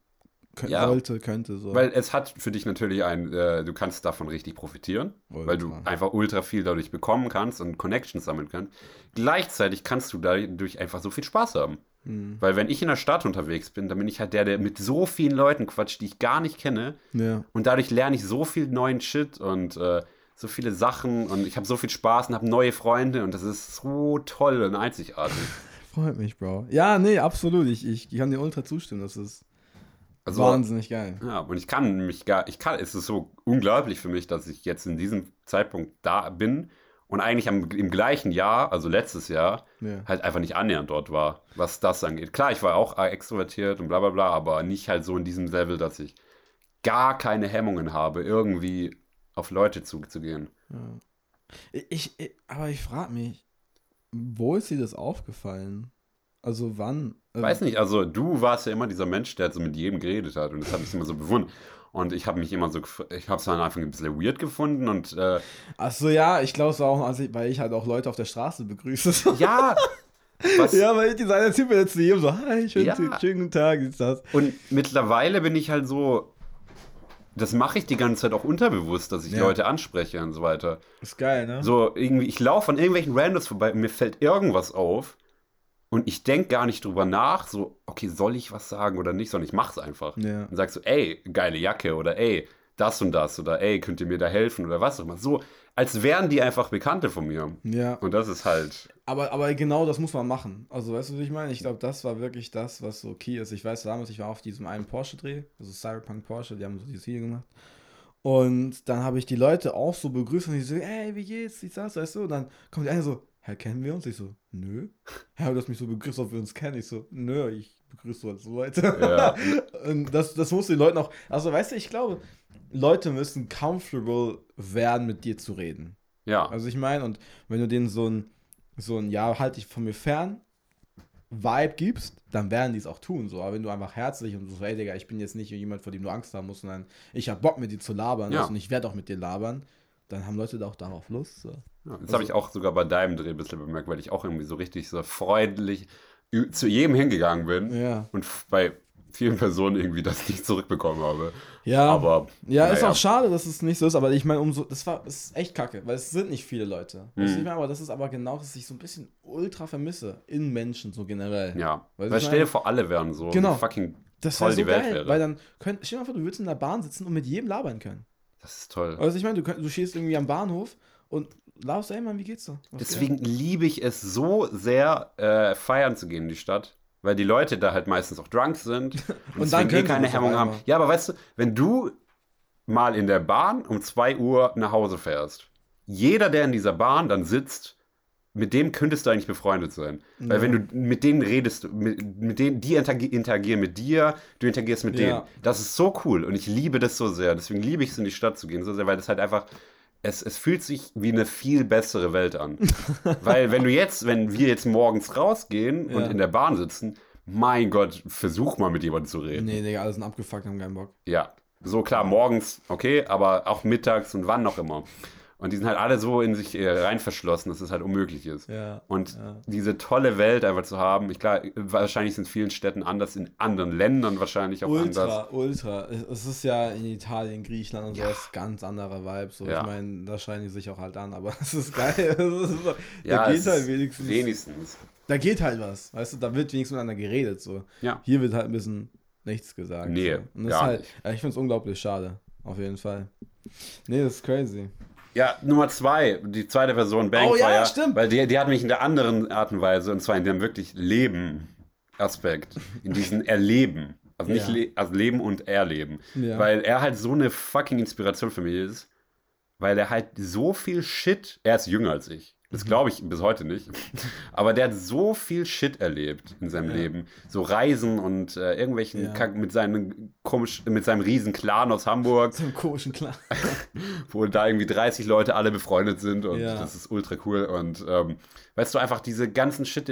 kö- Ja. sollte, könnte. So. Weil es hat für dich natürlich ein, äh, du kannst davon richtig profitieren, Ultra. weil du einfach ultra viel dadurch bekommen kannst und Connections sammeln kannst. Gleichzeitig kannst du dadurch einfach so viel Spaß haben. Hm. Weil wenn ich in der Stadt unterwegs bin, dann bin ich halt der, der mit so vielen Leuten quatscht, die ich gar nicht kenne. ja. Und dadurch lerne ich so viel neuen Shit und äh, so viele Sachen und ich habe so viel Spaß und habe neue Freunde und das ist so toll und einzigartig. Freut mich, Bro. Ja, nee, absolut. Ich, ich, ich kann dir ultra zustimmen. Das ist Also, wahnsinnig geil. Ja, und ich kann mich gar, ich kann, es ist so unglaublich für mich, dass ich jetzt in diesem Zeitpunkt da bin und eigentlich am, im gleichen Jahr, also letztes Jahr, Ja. halt einfach nicht annähernd dort war, was das angeht. Klar, ich war auch extrovertiert und bla bla bla, aber nicht halt so in diesem Level, dass ich gar keine Hemmungen habe, irgendwie auf Leute zuzugehen. Ich, ich, aber ich frage mich, wo ist dir das aufgefallen? Also wann? Äh, Weiß nicht, also du warst ja immer dieser Mensch, der so mit jedem geredet hat und das hat mich immer so bewundert. Und ich habe mich immer so, ich habe es am Anfang ein bisschen weird gefunden und äh, Achso, ja, ich glaube es war auch, als ich, weil ich halt auch Leute auf der Straße begrüße. ja, was, ja, weil ich dieser eine Typ jetzt zu jedem so, hi, schönen, Ja. schönen guten Tag, ist das. Und mittlerweile bin ich halt so, das mache ich die ganze Zeit auch unterbewusst, dass ich Ja. Leute anspreche und so weiter. Ist geil, ne? So irgendwie, ich laufe an irgendwelchen Randos vorbei und mir fällt irgendwas auf und ich denke gar nicht drüber nach, so, okay, soll ich was sagen oder nicht, sondern ich mache es einfach. Ja. Und sagst so, ey, geile Jacke oder ey, das und das oder ey, könnt ihr mir da helfen oder was auch immer. So, als wären die einfach Bekannte von mir. Ja, Und das ist halt, aber, aber genau das muss man machen. Also, weißt du, wie ich meine? Ich glaube, das war wirklich das, was so key ist. Ich weiß damals, ich war auf diesem einen Porsche-Dreh, also Cyberpunk Porsche, die haben so dieses Video gemacht. Und dann habe ich die Leute auch so begrüßt und die so, ey, wie geht's? Ich sag's, weißt du? Und dann kommt die eine so, Herr, kennen wir uns? Ich so, nö. Herr, du hast mich so begrüßt, ob wir uns kennen. Ich so, nö, ich begrüße so als Leute. Ja. und das, das muss den Leuten auch, also weißt du, ich glaube, Leute müssen comfortable werden, mit dir zu reden. ja. Also ich meine, und wenn du denen so ein, so ein, ja, halt dich von mir fern Vibe gibst, dann werden die es auch tun. So. Aber wenn du einfach herzlich und so, ey Digga, ich bin jetzt nicht jemand, vor dem du Angst haben musst, sondern ich hab Bock mit dir zu labern Ja. du, und ich werde auch mit dir labern, dann haben Leute da auch darauf Lust. So. Ja, das habe ich auch sogar bei deinem Dreh ein bisschen bemerkt, weil ich auch irgendwie so richtig so freundlich zu jedem hingegangen bin Ja. und bei vielen Personen irgendwie das nicht zurückbekommen habe. Ja, Aber ja, ist naja. auch schade, dass es nicht so ist, aber ich meine, umso, das war, das ist echt kacke, weil es sind nicht viele Leute. Mhm. Du, ich meine, aber das ist aber genau, dass ich so ein bisschen ultra vermisse in Menschen so generell. Ja, weil ich stell dir vor, alle wären so Genau. fucking Das toll so die Welt geil, wäre. weil dann könnt, stell dir mal vor, du würdest in der Bahn sitzen und mit jedem labern können. das ist toll. Also ich meine, du, du stehst irgendwie am Bahnhof und laufst, ey Mann, wie geht's dir? Was Deswegen liebe ich es so sehr, äh, feiern zu gehen in die Stadt. Weil die Leute da halt meistens auch drunk sind und, Und dann eh keine Hemmung haben. Ja, aber weißt du, wenn du mal in der Bahn um 2 Uhr nach Hause fährst, jeder, der in dieser Bahn dann sitzt, mit dem könntest du eigentlich befreundet sein. Weil wenn du mit denen redest, mit, mit denen, die interagi- interagieren mit dir, du interagierst mit Ja. denen. Das ist so cool und ich liebe das so sehr. Deswegen liebe ich es, in die Stadt zu gehen, so sehr, weil das halt einfach, es, es fühlt sich wie eine viel bessere Welt an. weil wenn du jetzt, wenn wir jetzt morgens rausgehen und Ja. in der Bahn sitzen, mein Gott, versuch mal mit jemandem zu reden. Nee, Digga, alle sind abgefuckt, haben keinen Bock. Ja, so klar, morgens, okay, aber auch mittags und wann auch immer. Und die sind halt alle so in sich äh, rein verschlossen, dass es halt unmöglich ist. Ja, Und ja. diese tolle Welt einfach zu haben, ich klar, wahrscheinlich sind in vielen Städten anders, in anderen Ländern wahrscheinlich auch anders. Ultra, ultra. Es- ist ja in Italien, Griechenland und so ist ganz anderer Vibe. So. Ja. Ich meine, da scheinen die sich auch halt an, aber es ist geil. Es ist so, Ja, da geht halt wenigstens. wenigstens. Da geht halt was. Weißt du, da wird wenigstens miteinander geredet. So. Ja. Hier wird halt ein bisschen nichts gesagt. Nee, so. Und das gar ist halt, nicht. ja, ich finde es unglaublich schade. Auf jeden Fall. Nee, das ist crazy. Ja, Nummer zwei, die zweite Person, Bank, Oh ja, stimmt. weil die, die hat mich in der anderen Art und Weise, und zwar in dem wirklich Leben-Aspekt, in diesem Erleben. Also nicht Ja. le also Leben und Erleben. Ja. Weil er halt so eine fucking Inspiration für mich ist, weil er halt so viel Shit, er ist jünger als ich. Das glaube ich bis heute nicht. Aber der hat so viel Shit erlebt in seinem Ja. Leben. So Reisen und äh, irgendwelchen Ja. Mit seinem komisch, mit seinem riesen Clan aus Hamburg So einen komischen Klar. wo da irgendwie 30 Leute alle befreundet sind und Ja. das ist ultra cool. Und ähm, weißt du, einfach diese ganzen Shit,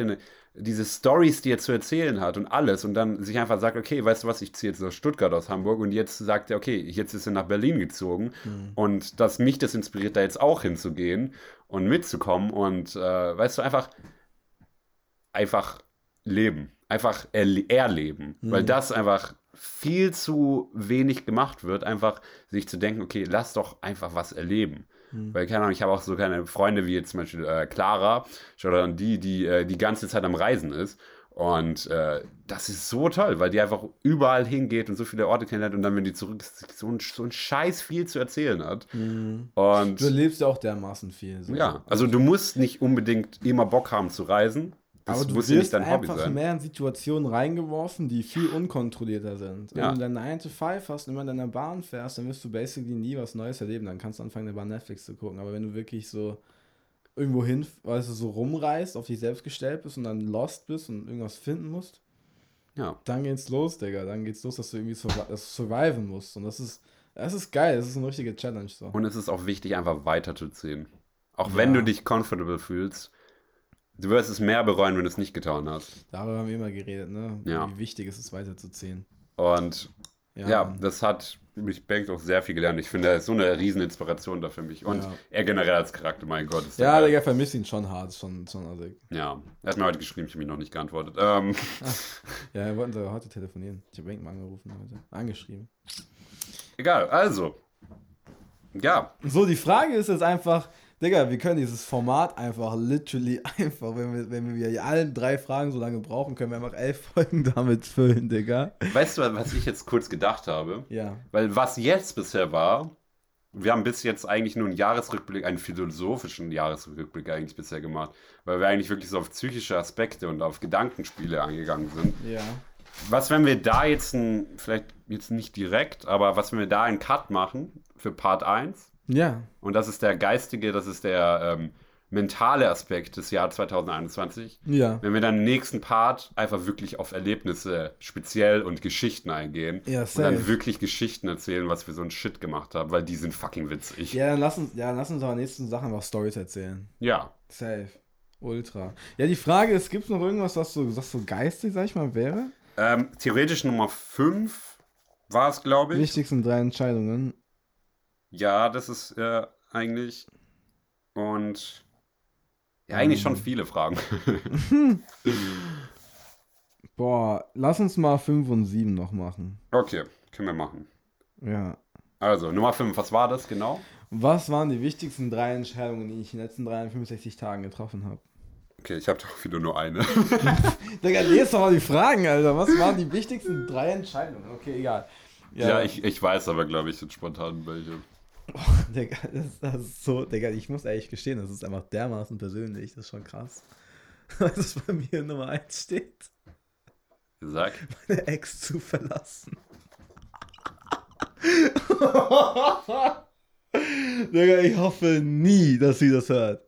diese Stories, die er zu erzählen hat und alles und dann sich einfach sagt, okay, weißt du was, ich ziehe jetzt nach Stuttgart aus Hamburg und jetzt sagt er, okay, jetzt ist er nach Berlin gezogen Mhm. und dass mich das inspiriert, da jetzt auch hinzugehen und mitzukommen und äh, weißt du, einfach einfach leben, einfach erle erleben, weil das einfach viel zu wenig gemacht wird, einfach sich zu denken, okay, lass doch einfach was erleben. Weil, keine Ahnung, ich habe auch so keine Freunde wie jetzt zum Beispiel äh, Clara, sondern die, die äh, die ganze Zeit am Reisen ist. Und äh, das ist so toll, weil die einfach überall hingeht und so viele Orte kennenlernt und dann, wenn die zurück ist, so ein, so ein Scheiß viel zu erzählen hat. Und Du erlebst ja auch dermaßen viel. So. ja, also du musst nicht unbedingt immer Bock haben zu reisen. Das Aber du muss ja wirst nicht dein Hobby einfach sein. mehr in Situationen reingeworfen, die viel unkontrollierter sind. Ja. Wenn du dann 9 to 5 hast und immer in deiner Bahn fährst, dann wirst du basically nie was Neues erleben. Dann kannst du anfangen, eine Bahn Netflix zu gucken. Aber wenn du wirklich so irgendwo hin, weißt du, so rumreist, auf dich selbst gestellt bist und dann lost bist und irgendwas finden musst, Ja. dann geht's los, Digga. Dann geht's los, dass du irgendwie survi surviven musst. Und das ist, das ist geil. Das ist eine richtige Challenge. So. Und es ist auch wichtig, einfach weiterzuziehen. Auch wenn Ja. du dich comfortable fühlst, du wirst es mehr bereuen, wenn du es nicht getan hast. Darüber haben wir immer geredet, ne? Ja. Wie wichtig es ist, weiterzuziehen. Und Ja, ja, das hat mich Banks auch sehr viel gelernt. Ich finde, er ist so eine riesen Inspiration da für mich. Und Ja. er generell als Charakter, mein Gott. Ist der ja. Digga, vermisst ihn schon hart. Schon, schon, also, Ja, er hat mir heute geschrieben, ich habe ihm noch nicht geantwortet. Ähm, Ja, wir wollten sogar heute telefonieren. Ich habe Bank mal angerufen heute. Angeschrieben. egal, also. Ja, So, die Frage ist jetzt einfach, Digga, wir können dieses Format einfach literally einfach, wenn wir, wenn wir allen drei Fragen so lange brauchen, können wir einfach elf Folgen damit füllen, Digga. weißt du, was ich jetzt kurz gedacht habe? Ja. Weil was jetzt bisher war, wir haben bis jetzt eigentlich nur einen Jahresrückblick, einen philosophischen Jahresrückblick eigentlich bisher gemacht, weil wir eigentlich wirklich so auf psychische Aspekte und auf Gedankenspiele angegangen sind. Ja. Was, wenn wir da jetzt ein, vielleicht jetzt nicht direkt, aber was, wenn wir da einen Cut machen für Part 1? Ja. Und das ist der geistige, das ist der ähm, mentale Aspekt des Jahres 2021. Ja. Wenn wir dann im nächsten Part einfach wirklich auf Erlebnisse speziell und Geschichten eingehen Ja, und dann safe. wirklich Geschichten erzählen, was wir so ein Shit gemacht haben, weil die sind fucking witzig. Ja, dann lass uns, ja, lass uns aber nächsten Sachen noch Stories erzählen. Ja. Safe. Ultra. Ja, die Frage ist, gibt es noch irgendwas, was so, was so geistig, sag ich mal, wäre? Ähm, theoretisch Nummer 5 war es, glaube ich. Wichtigsten drei Entscheidungen. Ja, das ist äh, eigentlich. Und. Ja, eigentlich schon viele Fragen. Boah, lass uns mal 5 und 7 noch machen. okay, können wir machen. Ja. Also, Nummer 5, was war das genau? Was waren die wichtigsten drei Entscheidungen, die ich in den letzten 365 Tagen getroffen habe? Okay, ich habe doch wieder nur eine. Digga, lest doch mal die Fragen, Alter. Was waren die wichtigsten drei Entscheidungen? Okay, egal. Ja, ich, ich weiß aber, glaube ich, jetzt spontan welche. Digga, das, das ist so, Digga, ich muss ehrlich gestehen, das ist einfach dermaßen persönlich. Das ist schon krass. Was bei mir Nummer 1 steht? Sag. Meine Ex zu verlassen. Digga, ich hoffe nie, dass sie das hört.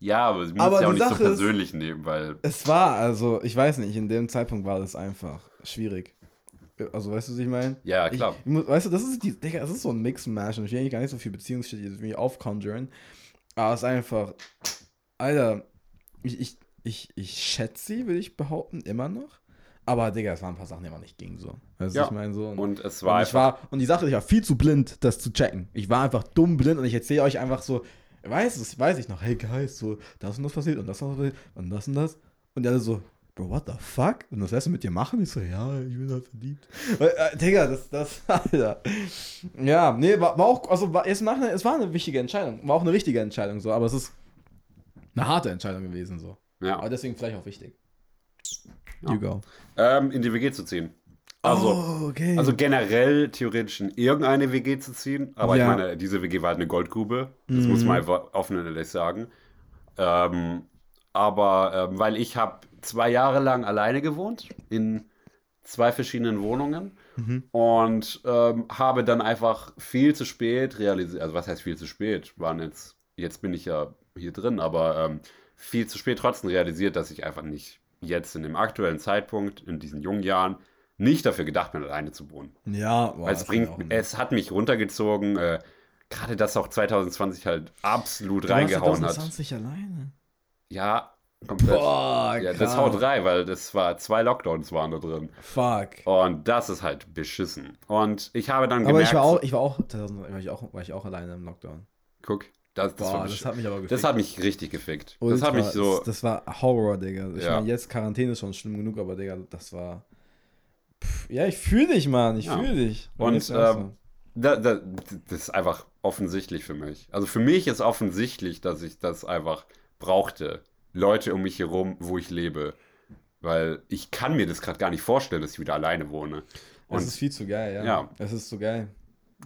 Ja, aber sie muss Aber ja auch nicht so Sache ist- persönlich nehmen, weil. Es war, also, ich weiß nicht, in dem Zeitpunkt war das einfach schwierig. Also, weißt du, was ich meine? Ja, klar. Ich, muss- weißt du, das ist die, Digga, das ist so ein Mix-Mash und ich will eigentlich gar nicht so viel Beziehungsshit irgendwie aufconjuren. Aber es ist einfach, Alter, ich, ich, ich, ich schätze sie, will ich behaupten, immer noch. Aber, Digga, es waren ein paar Sachen, die einfach nicht gingen so. Weißt du, Ja. ich meine so. Und, Und es und war ich einfach. war, und die Sache, ich war viel zu blind, das zu checken. Ich war einfach dumm blind und ich erzähle euch einfach so, weiß es, weiß ich noch, hey Guys, so, das und das passiert und das und das passiert und das und das. Und alle so, Bro, what the fuck? Und das lässt du mit dir machen? Ich so, ja, ich bin halt verliebt. Äh, Digga, das, das, Alter. Ja, nee, war, war auch, also war, es, nach, es war eine wichtige Entscheidung. War auch eine richtige Entscheidung, so, aber es ist eine harte Entscheidung gewesen, so. ja. Aber deswegen vielleicht auch wichtig. Ja. You go. ähm, in die WG zu ziehen. Also, oh, okay. also generell theoretisch in irgendeine WG zu ziehen. Aber Ja. ich meine, diese WG war halt eine Goldgrube. Das Mhm. muss man einfach offen und ehrlich sagen. Ähm, aber ähm, weil ich habe zwei Jahre lang alleine gewohnt in zwei verschiedenen Wohnungen Mhm. und ähm, habe dann einfach viel zu spät realisiert, also was heißt viel zu spät, waren jetzt, jetzt bin ich ja hier drin, aber ähm, viel zu spät trotzdem realisiert, dass ich einfach nicht jetzt in dem aktuellen Zeitpunkt, in diesen jungen Jahren, nicht dafür gedacht bin, alleine zu wohnen. ja, boah, Weil es das bringt, es hat mich runtergezogen, äh, gerade dass auch 2020 halt absolut Du warst reingehauen hat. 2020 alleine. Ja, komplett. Boah, ja, das haut rein, weil das war zwei Lockdowns waren da drin. Fuck. Und das ist halt beschissen. Und ich habe dann Aber gemerkt, ich war auch, ich war auch, 2000 war ich auch, war ich auch alleine im Lockdown. guck, das, das, Boah, das hat mich aber gefickt. das hat mich richtig gefickt. das Ultra. hat mich so, Das, das war Horror, Digga. Ich Ja. meine, jetzt Quarantäne ist schon schlimm genug, aber Digga, das war. Pff, ja, ich fühle dich, Mann. Ich Ja. fühle dich. Und, ähm, da, da, das ist einfach offensichtlich für mich. Also für mich ist offensichtlich, dass ich das einfach brauchte. Leute um mich herum, wo ich lebe. Weil ich kann mir das gerade gar nicht vorstellen, dass ich wieder alleine wohne. Es Und ist viel zu geil, ja. Ja. Es ist so geil.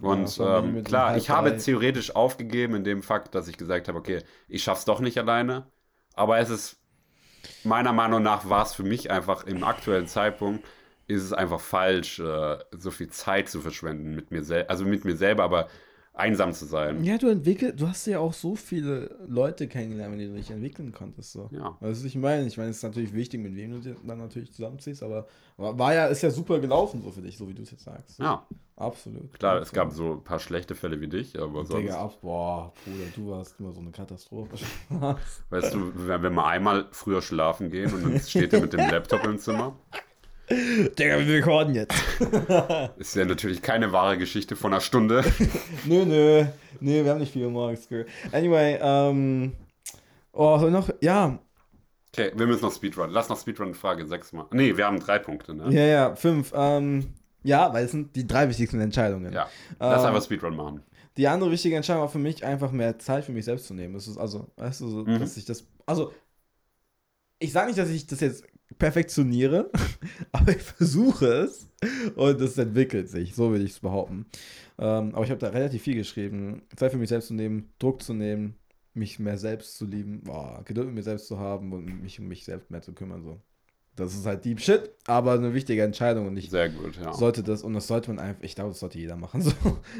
Und Ja, ähm, klar, ich habe theoretisch aufgegeben in dem Fakt, dass ich gesagt habe, okay, ich schaff's doch nicht alleine. Aber es ist, meiner Meinung nach, war es für mich einfach im aktuellen Zeitpunkt, ist es einfach falsch, äh, so viel Zeit zu verschwenden mit mir selbst, also mit mir selber, aber einsam zu sein. Ja, du entwickelst, du hast ja auch so viele Leute kennengelernt, mit denen du dich entwickeln konntest. So. Ja. Weißt du, was ich meine? Ich meine, es ist natürlich wichtig, mit wem du dann natürlich zusammenziehst, aber war ja, ist ja super gelaufen so für dich, so wie du es jetzt sagst. Ja, Absolut. klar, Absolut. es gab so ein paar schlechte Fälle wie dich, aber sonst, Digga, ab, boah, Bruder, du warst immer so eine Katastrophe. weißt du, wenn wenn wir einmal früher schlafen gehen und dann steht er mit dem Laptop im Zimmer, Digga, wir recorden jetzt. ist ja natürlich keine wahre Geschichte von einer Stunde. nö, nö. Nö, wir haben nicht viel morgens. Anyway, ähm. Oh, soll noch. Ja, Okay, wir müssen noch Speedrun. Lass noch Speedrun Frage 6 mal. Nee, wir haben drei Punkte, ne? ja, ja, fünf. Ähm, ja, weil es sind die drei wichtigsten Entscheidungen. Ja. Lass Ähm, einfach Speedrun machen. Die andere wichtige Entscheidung war für mich einfach mehr Zeit für mich selbst zu nehmen. Das ist also, weißt du, so, Mhm. dass ich das. Also, ich sage nicht, dass ich das jetzt perfektioniere, aber ich versuche es und es entwickelt sich, so will ich es behaupten. Ähm, aber ich habe da relativ viel geschrieben. Zeit für mich selbst zu nehmen, Druck zu nehmen, mich mehr selbst zu lieben, boah, Geduld mit mir selbst zu haben und mich um mich selbst mehr zu kümmern. So. Das ist halt Deep Shit, aber eine wichtige Entscheidung und ich Sehr gut, ja. sollte das, und das sollte man einfach, ich glaube, das sollte jeder machen, so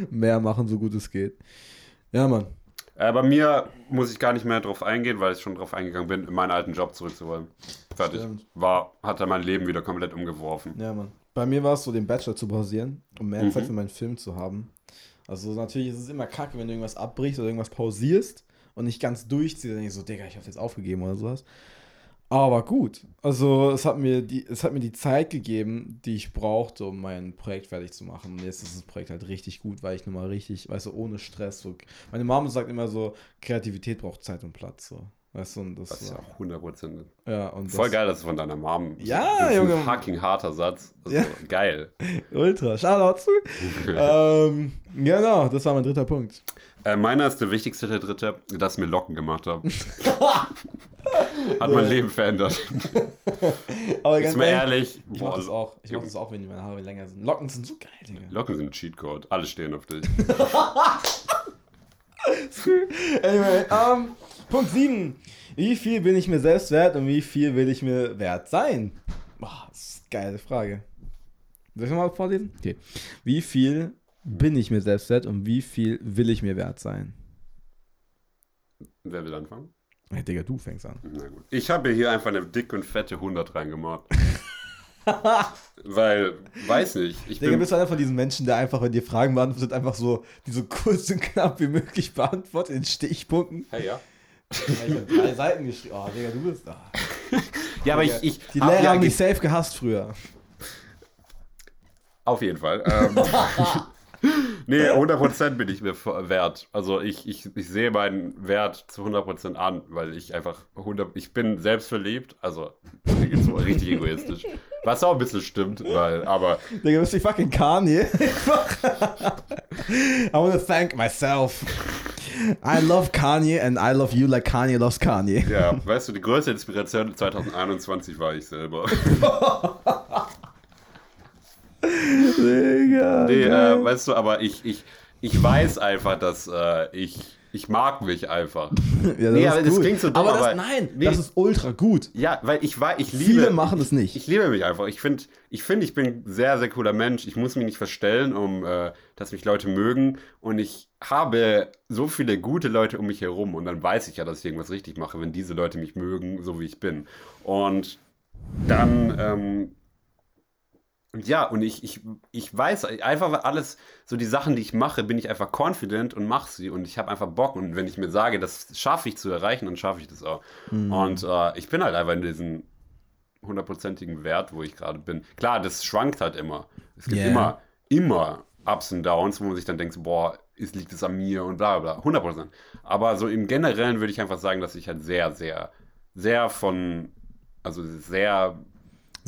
mehr machen, so gut es geht. Ja, Mann. Äh, bei mir muss ich gar nicht mehr drauf eingehen, weil ich schon drauf eingegangen bin, in meinen alten Job zurückzuholen. Fertig. Stimmt. War, hat er mein Leben wieder komplett umgeworfen. Ja, Mann. Bei mir war es so, den Bachelor zu pausieren, um mehr Mhm. Zeit für meinen Film zu haben. Also natürlich ist es immer kacke, wenn du irgendwas abbrichst oder irgendwas pausierst und nicht ganz durchziehst, dann denke ich so, Digga, ich hab's jetzt aufgegeben oder sowas. Aber gut. Also es hat mir die, es hat mir die Zeit gegeben, die ich brauchte, um mein Projekt fertig zu machen. Und jetzt ist das Projekt halt richtig gut, weil ich nochmal richtig, weißt du, ohne Stress. So, meine Mama sagt immer so, Kreativität braucht Zeit und Platz. So. Weißt du, das, Das ist ja auch 100 Prozent. ja, und Voll das, geil, dass es von deiner Mom. Ja, Junge. Ein fucking harter Satz. Also, Ja. Geil. Ultra. Shoutout zu. ähm, genau, das war mein dritter Punkt. Äh, meiner ist der wichtigste, der dritte, dass mir Locken gemacht haben. Hat mein Leben verändert. Aber Ist mal ehrlich. ich boah, mach das auch. Ich mach das auch, wenn meine Haare länger sind. Locken sind so geil, Digga. Locken sind ein Cheatcode. Alle stehen auf dich. Anyway, ähm, Punkt 7. Wie viel bin ich mir selbst wert und wie viel will ich mir wert sein? Boah, das ist eine geile Frage. Soll ich mal vorlesen? Okay. Wie viel bin ich mir selbst wert und wie viel will ich mir wert sein? Wer will anfangen? Hey, Digga, du fängst an. Na gut. Ich habe hier einfach eine dicke und fette 100 reingemacht. Weil, weiß nicht. Ich Digga, bin, bist du einer von diesen Menschen, der einfach, wenn dir Fragen beantwortet, einfach so, die so kurz und knapp wie möglich beantwortet in Stichpunkten? hey, ja. Ich hab drei Seiten geschrieben. Oh, Digga, du bist. Ah. Ja, aber ich, ich Die Lehrer ja haben mich safe gehasst früher. Auf jeden Fall. Ähm, nee, 100% bin ich mir wert. Also ich, ich, ich sehe meinen Wert zu 100% an, weil ich einfach 100, ich bin selbstverliebt, also so richtig egoistisch. Was auch ein bisschen stimmt, weil, aber Digga, du bist wie fucking Kanye. I wanna thank myself. I love Kanye and I love you like Kanye loves Kanye. ja, weißt du, die größte Inspiration 2021 war ich selber. Digga. Nee, äh, weißt du, aber ich, ich, ich weiß einfach, dass äh, ich, ich mag mich einfach. ja, nee, aber das klingt so dumm, aber, das, aber- nein, nee. das ist ultra gut. Ja, weil ich war, ich liebe. Viele machen es nicht. Ich liebe mich einfach. Ich finde, ich, find, ich bin ein sehr, sehr cooler Mensch. Ich muss mich nicht verstellen, um äh, dass mich Leute mögen. Und ich habe so viele gute Leute um mich herum. Und dann weiß ich ja, dass ich irgendwas richtig mache, wenn diese Leute mich mögen, so wie ich bin. Und dann, ähm, ja, und ich, ich, ich weiß einfach alles, so die Sachen, die ich mache, bin ich einfach confident und mache sie und ich habe einfach Bock. Und wenn ich mir sage, das schaffe ich zu erreichen, dann schaffe ich das auch. Und äh, ich bin halt einfach in diesem hundertprozentigen Wert, wo ich gerade bin. Klar, das schwankt halt immer. Es gibt Yeah. immer, immer Ups und Downs, wo man sich dann denkt, boah, ist, liegt es an mir und bla bla, 100 Prozent. Aber so im Generellen würde ich einfach sagen, dass ich halt sehr, sehr, sehr von, also sehr,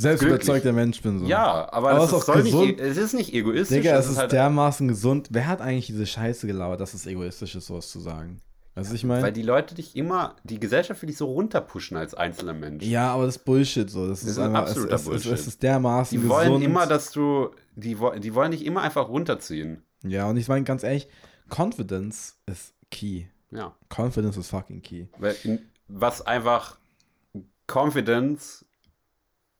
Selbst glücklich. überzeugter Mensch bin so. ja, aber, Aber es, es ist ist, nicht, gesund. e- es ist nicht egoistisch. Digga, es ist halt, dermaßen gesund. Wer hat eigentlich diese Scheiße gelabert, dass es egoistisch ist, sowas zu sagen? Weißt du, was ich weil meine? die Leute dich immer, die Gesellschaft will dich so runterpushen als einzelner Mensch. Ja, aber das ist Bullshit so. Das, ist, ist einfach, absoluter es, Bullshit. Es, es ist dermaßen Die wollen gesund. immer, dass du, die, die wollen dich immer einfach runterziehen. ja, und ich meine ganz ehrlich, Confidence ist key. Ja. Confidence ist fucking key. Weil in, was einfach Confidence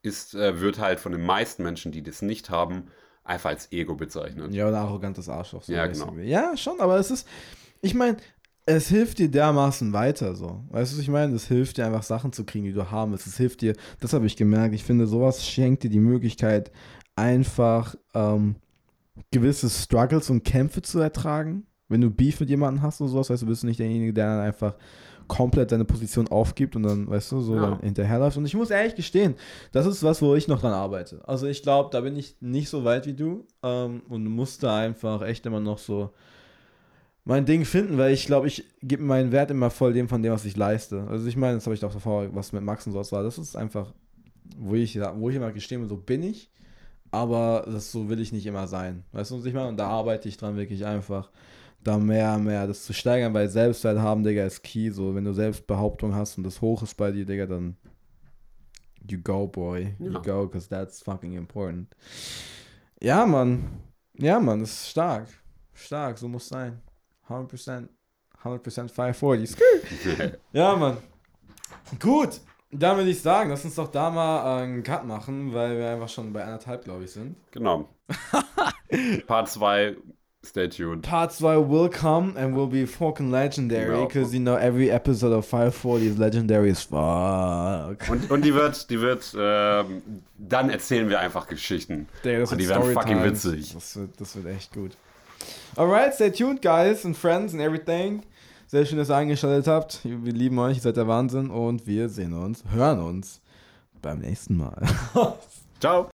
ist, äh, wird halt von den meisten Menschen, die das nicht haben, einfach als Ego bezeichnet. Ja, oder arrogantes Arschloch. So Ja, genau. Ja, schon, aber es ist, ich meine, es hilft dir dermaßen weiter so. Weißt du, was ich meine? Es hilft dir einfach Sachen zu kriegen, die du haben willst. Es hilft dir, das habe ich gemerkt. Ich finde, sowas schenkt dir die Möglichkeit, einfach ähm, gewisse Struggles und Kämpfe zu ertragen. Wenn du Beef mit jemandem hast und sowas, weißt du, bist du nicht derjenige, der dann einfach komplett deine Position aufgibt und dann, weißt du, so Ja. dann hinterherläuft. Und ich muss ehrlich gestehen, das ist was, wo ich noch dran arbeite. Also ich glaube, da bin ich nicht so weit wie du ähm, und muss da einfach echt immer noch so mein Ding finden, weil ich glaube, ich gebe meinen Wert immer voll dem von dem, was ich leiste. Also ich meine, das habe ich doch davor, was mit Max und sowas war. Das ist einfach, wo ich, wo ich immer gestehen will, so bin ich, aber das so will ich nicht immer sein. Weißt du, was ich meine? Und da arbeite ich dran wirklich einfach, da mehr, mehr das zu steigern, weil Selbstwert haben, Digga, ist key. So, wenn du Selbstbehauptung hast und das hoch ist bei dir, Digga, dann you go, boy. You Ja. go, because that's fucking important. Ja, Mann. Ja, Mann, das ist stark. Stark, so muss sein. 100%. 100% 540. Skr. ja, Mann. Gut. Dann würde ich sagen, lass uns doch da mal äh, einen Cut machen, weil wir einfach schon bei anderthalb, glaube ich, sind. Genau. Part 2, stay tuned. Part 2 will come and will be fucking legendary, because you know every episode of 540 is legendary as fuck. Und, und die wird, die wird, ähm, dann erzählen wir einfach Geschichten. Digga, das und die werden fucking witzig. Das wird, das wird echt gut. Alright, stay tuned, guys and friends and everything. Sehr schön, dass ihr eingeschaltet habt. Wir lieben euch, ihr seid der Wahnsinn und wir sehen uns, hören uns beim nächsten Mal. Ciao.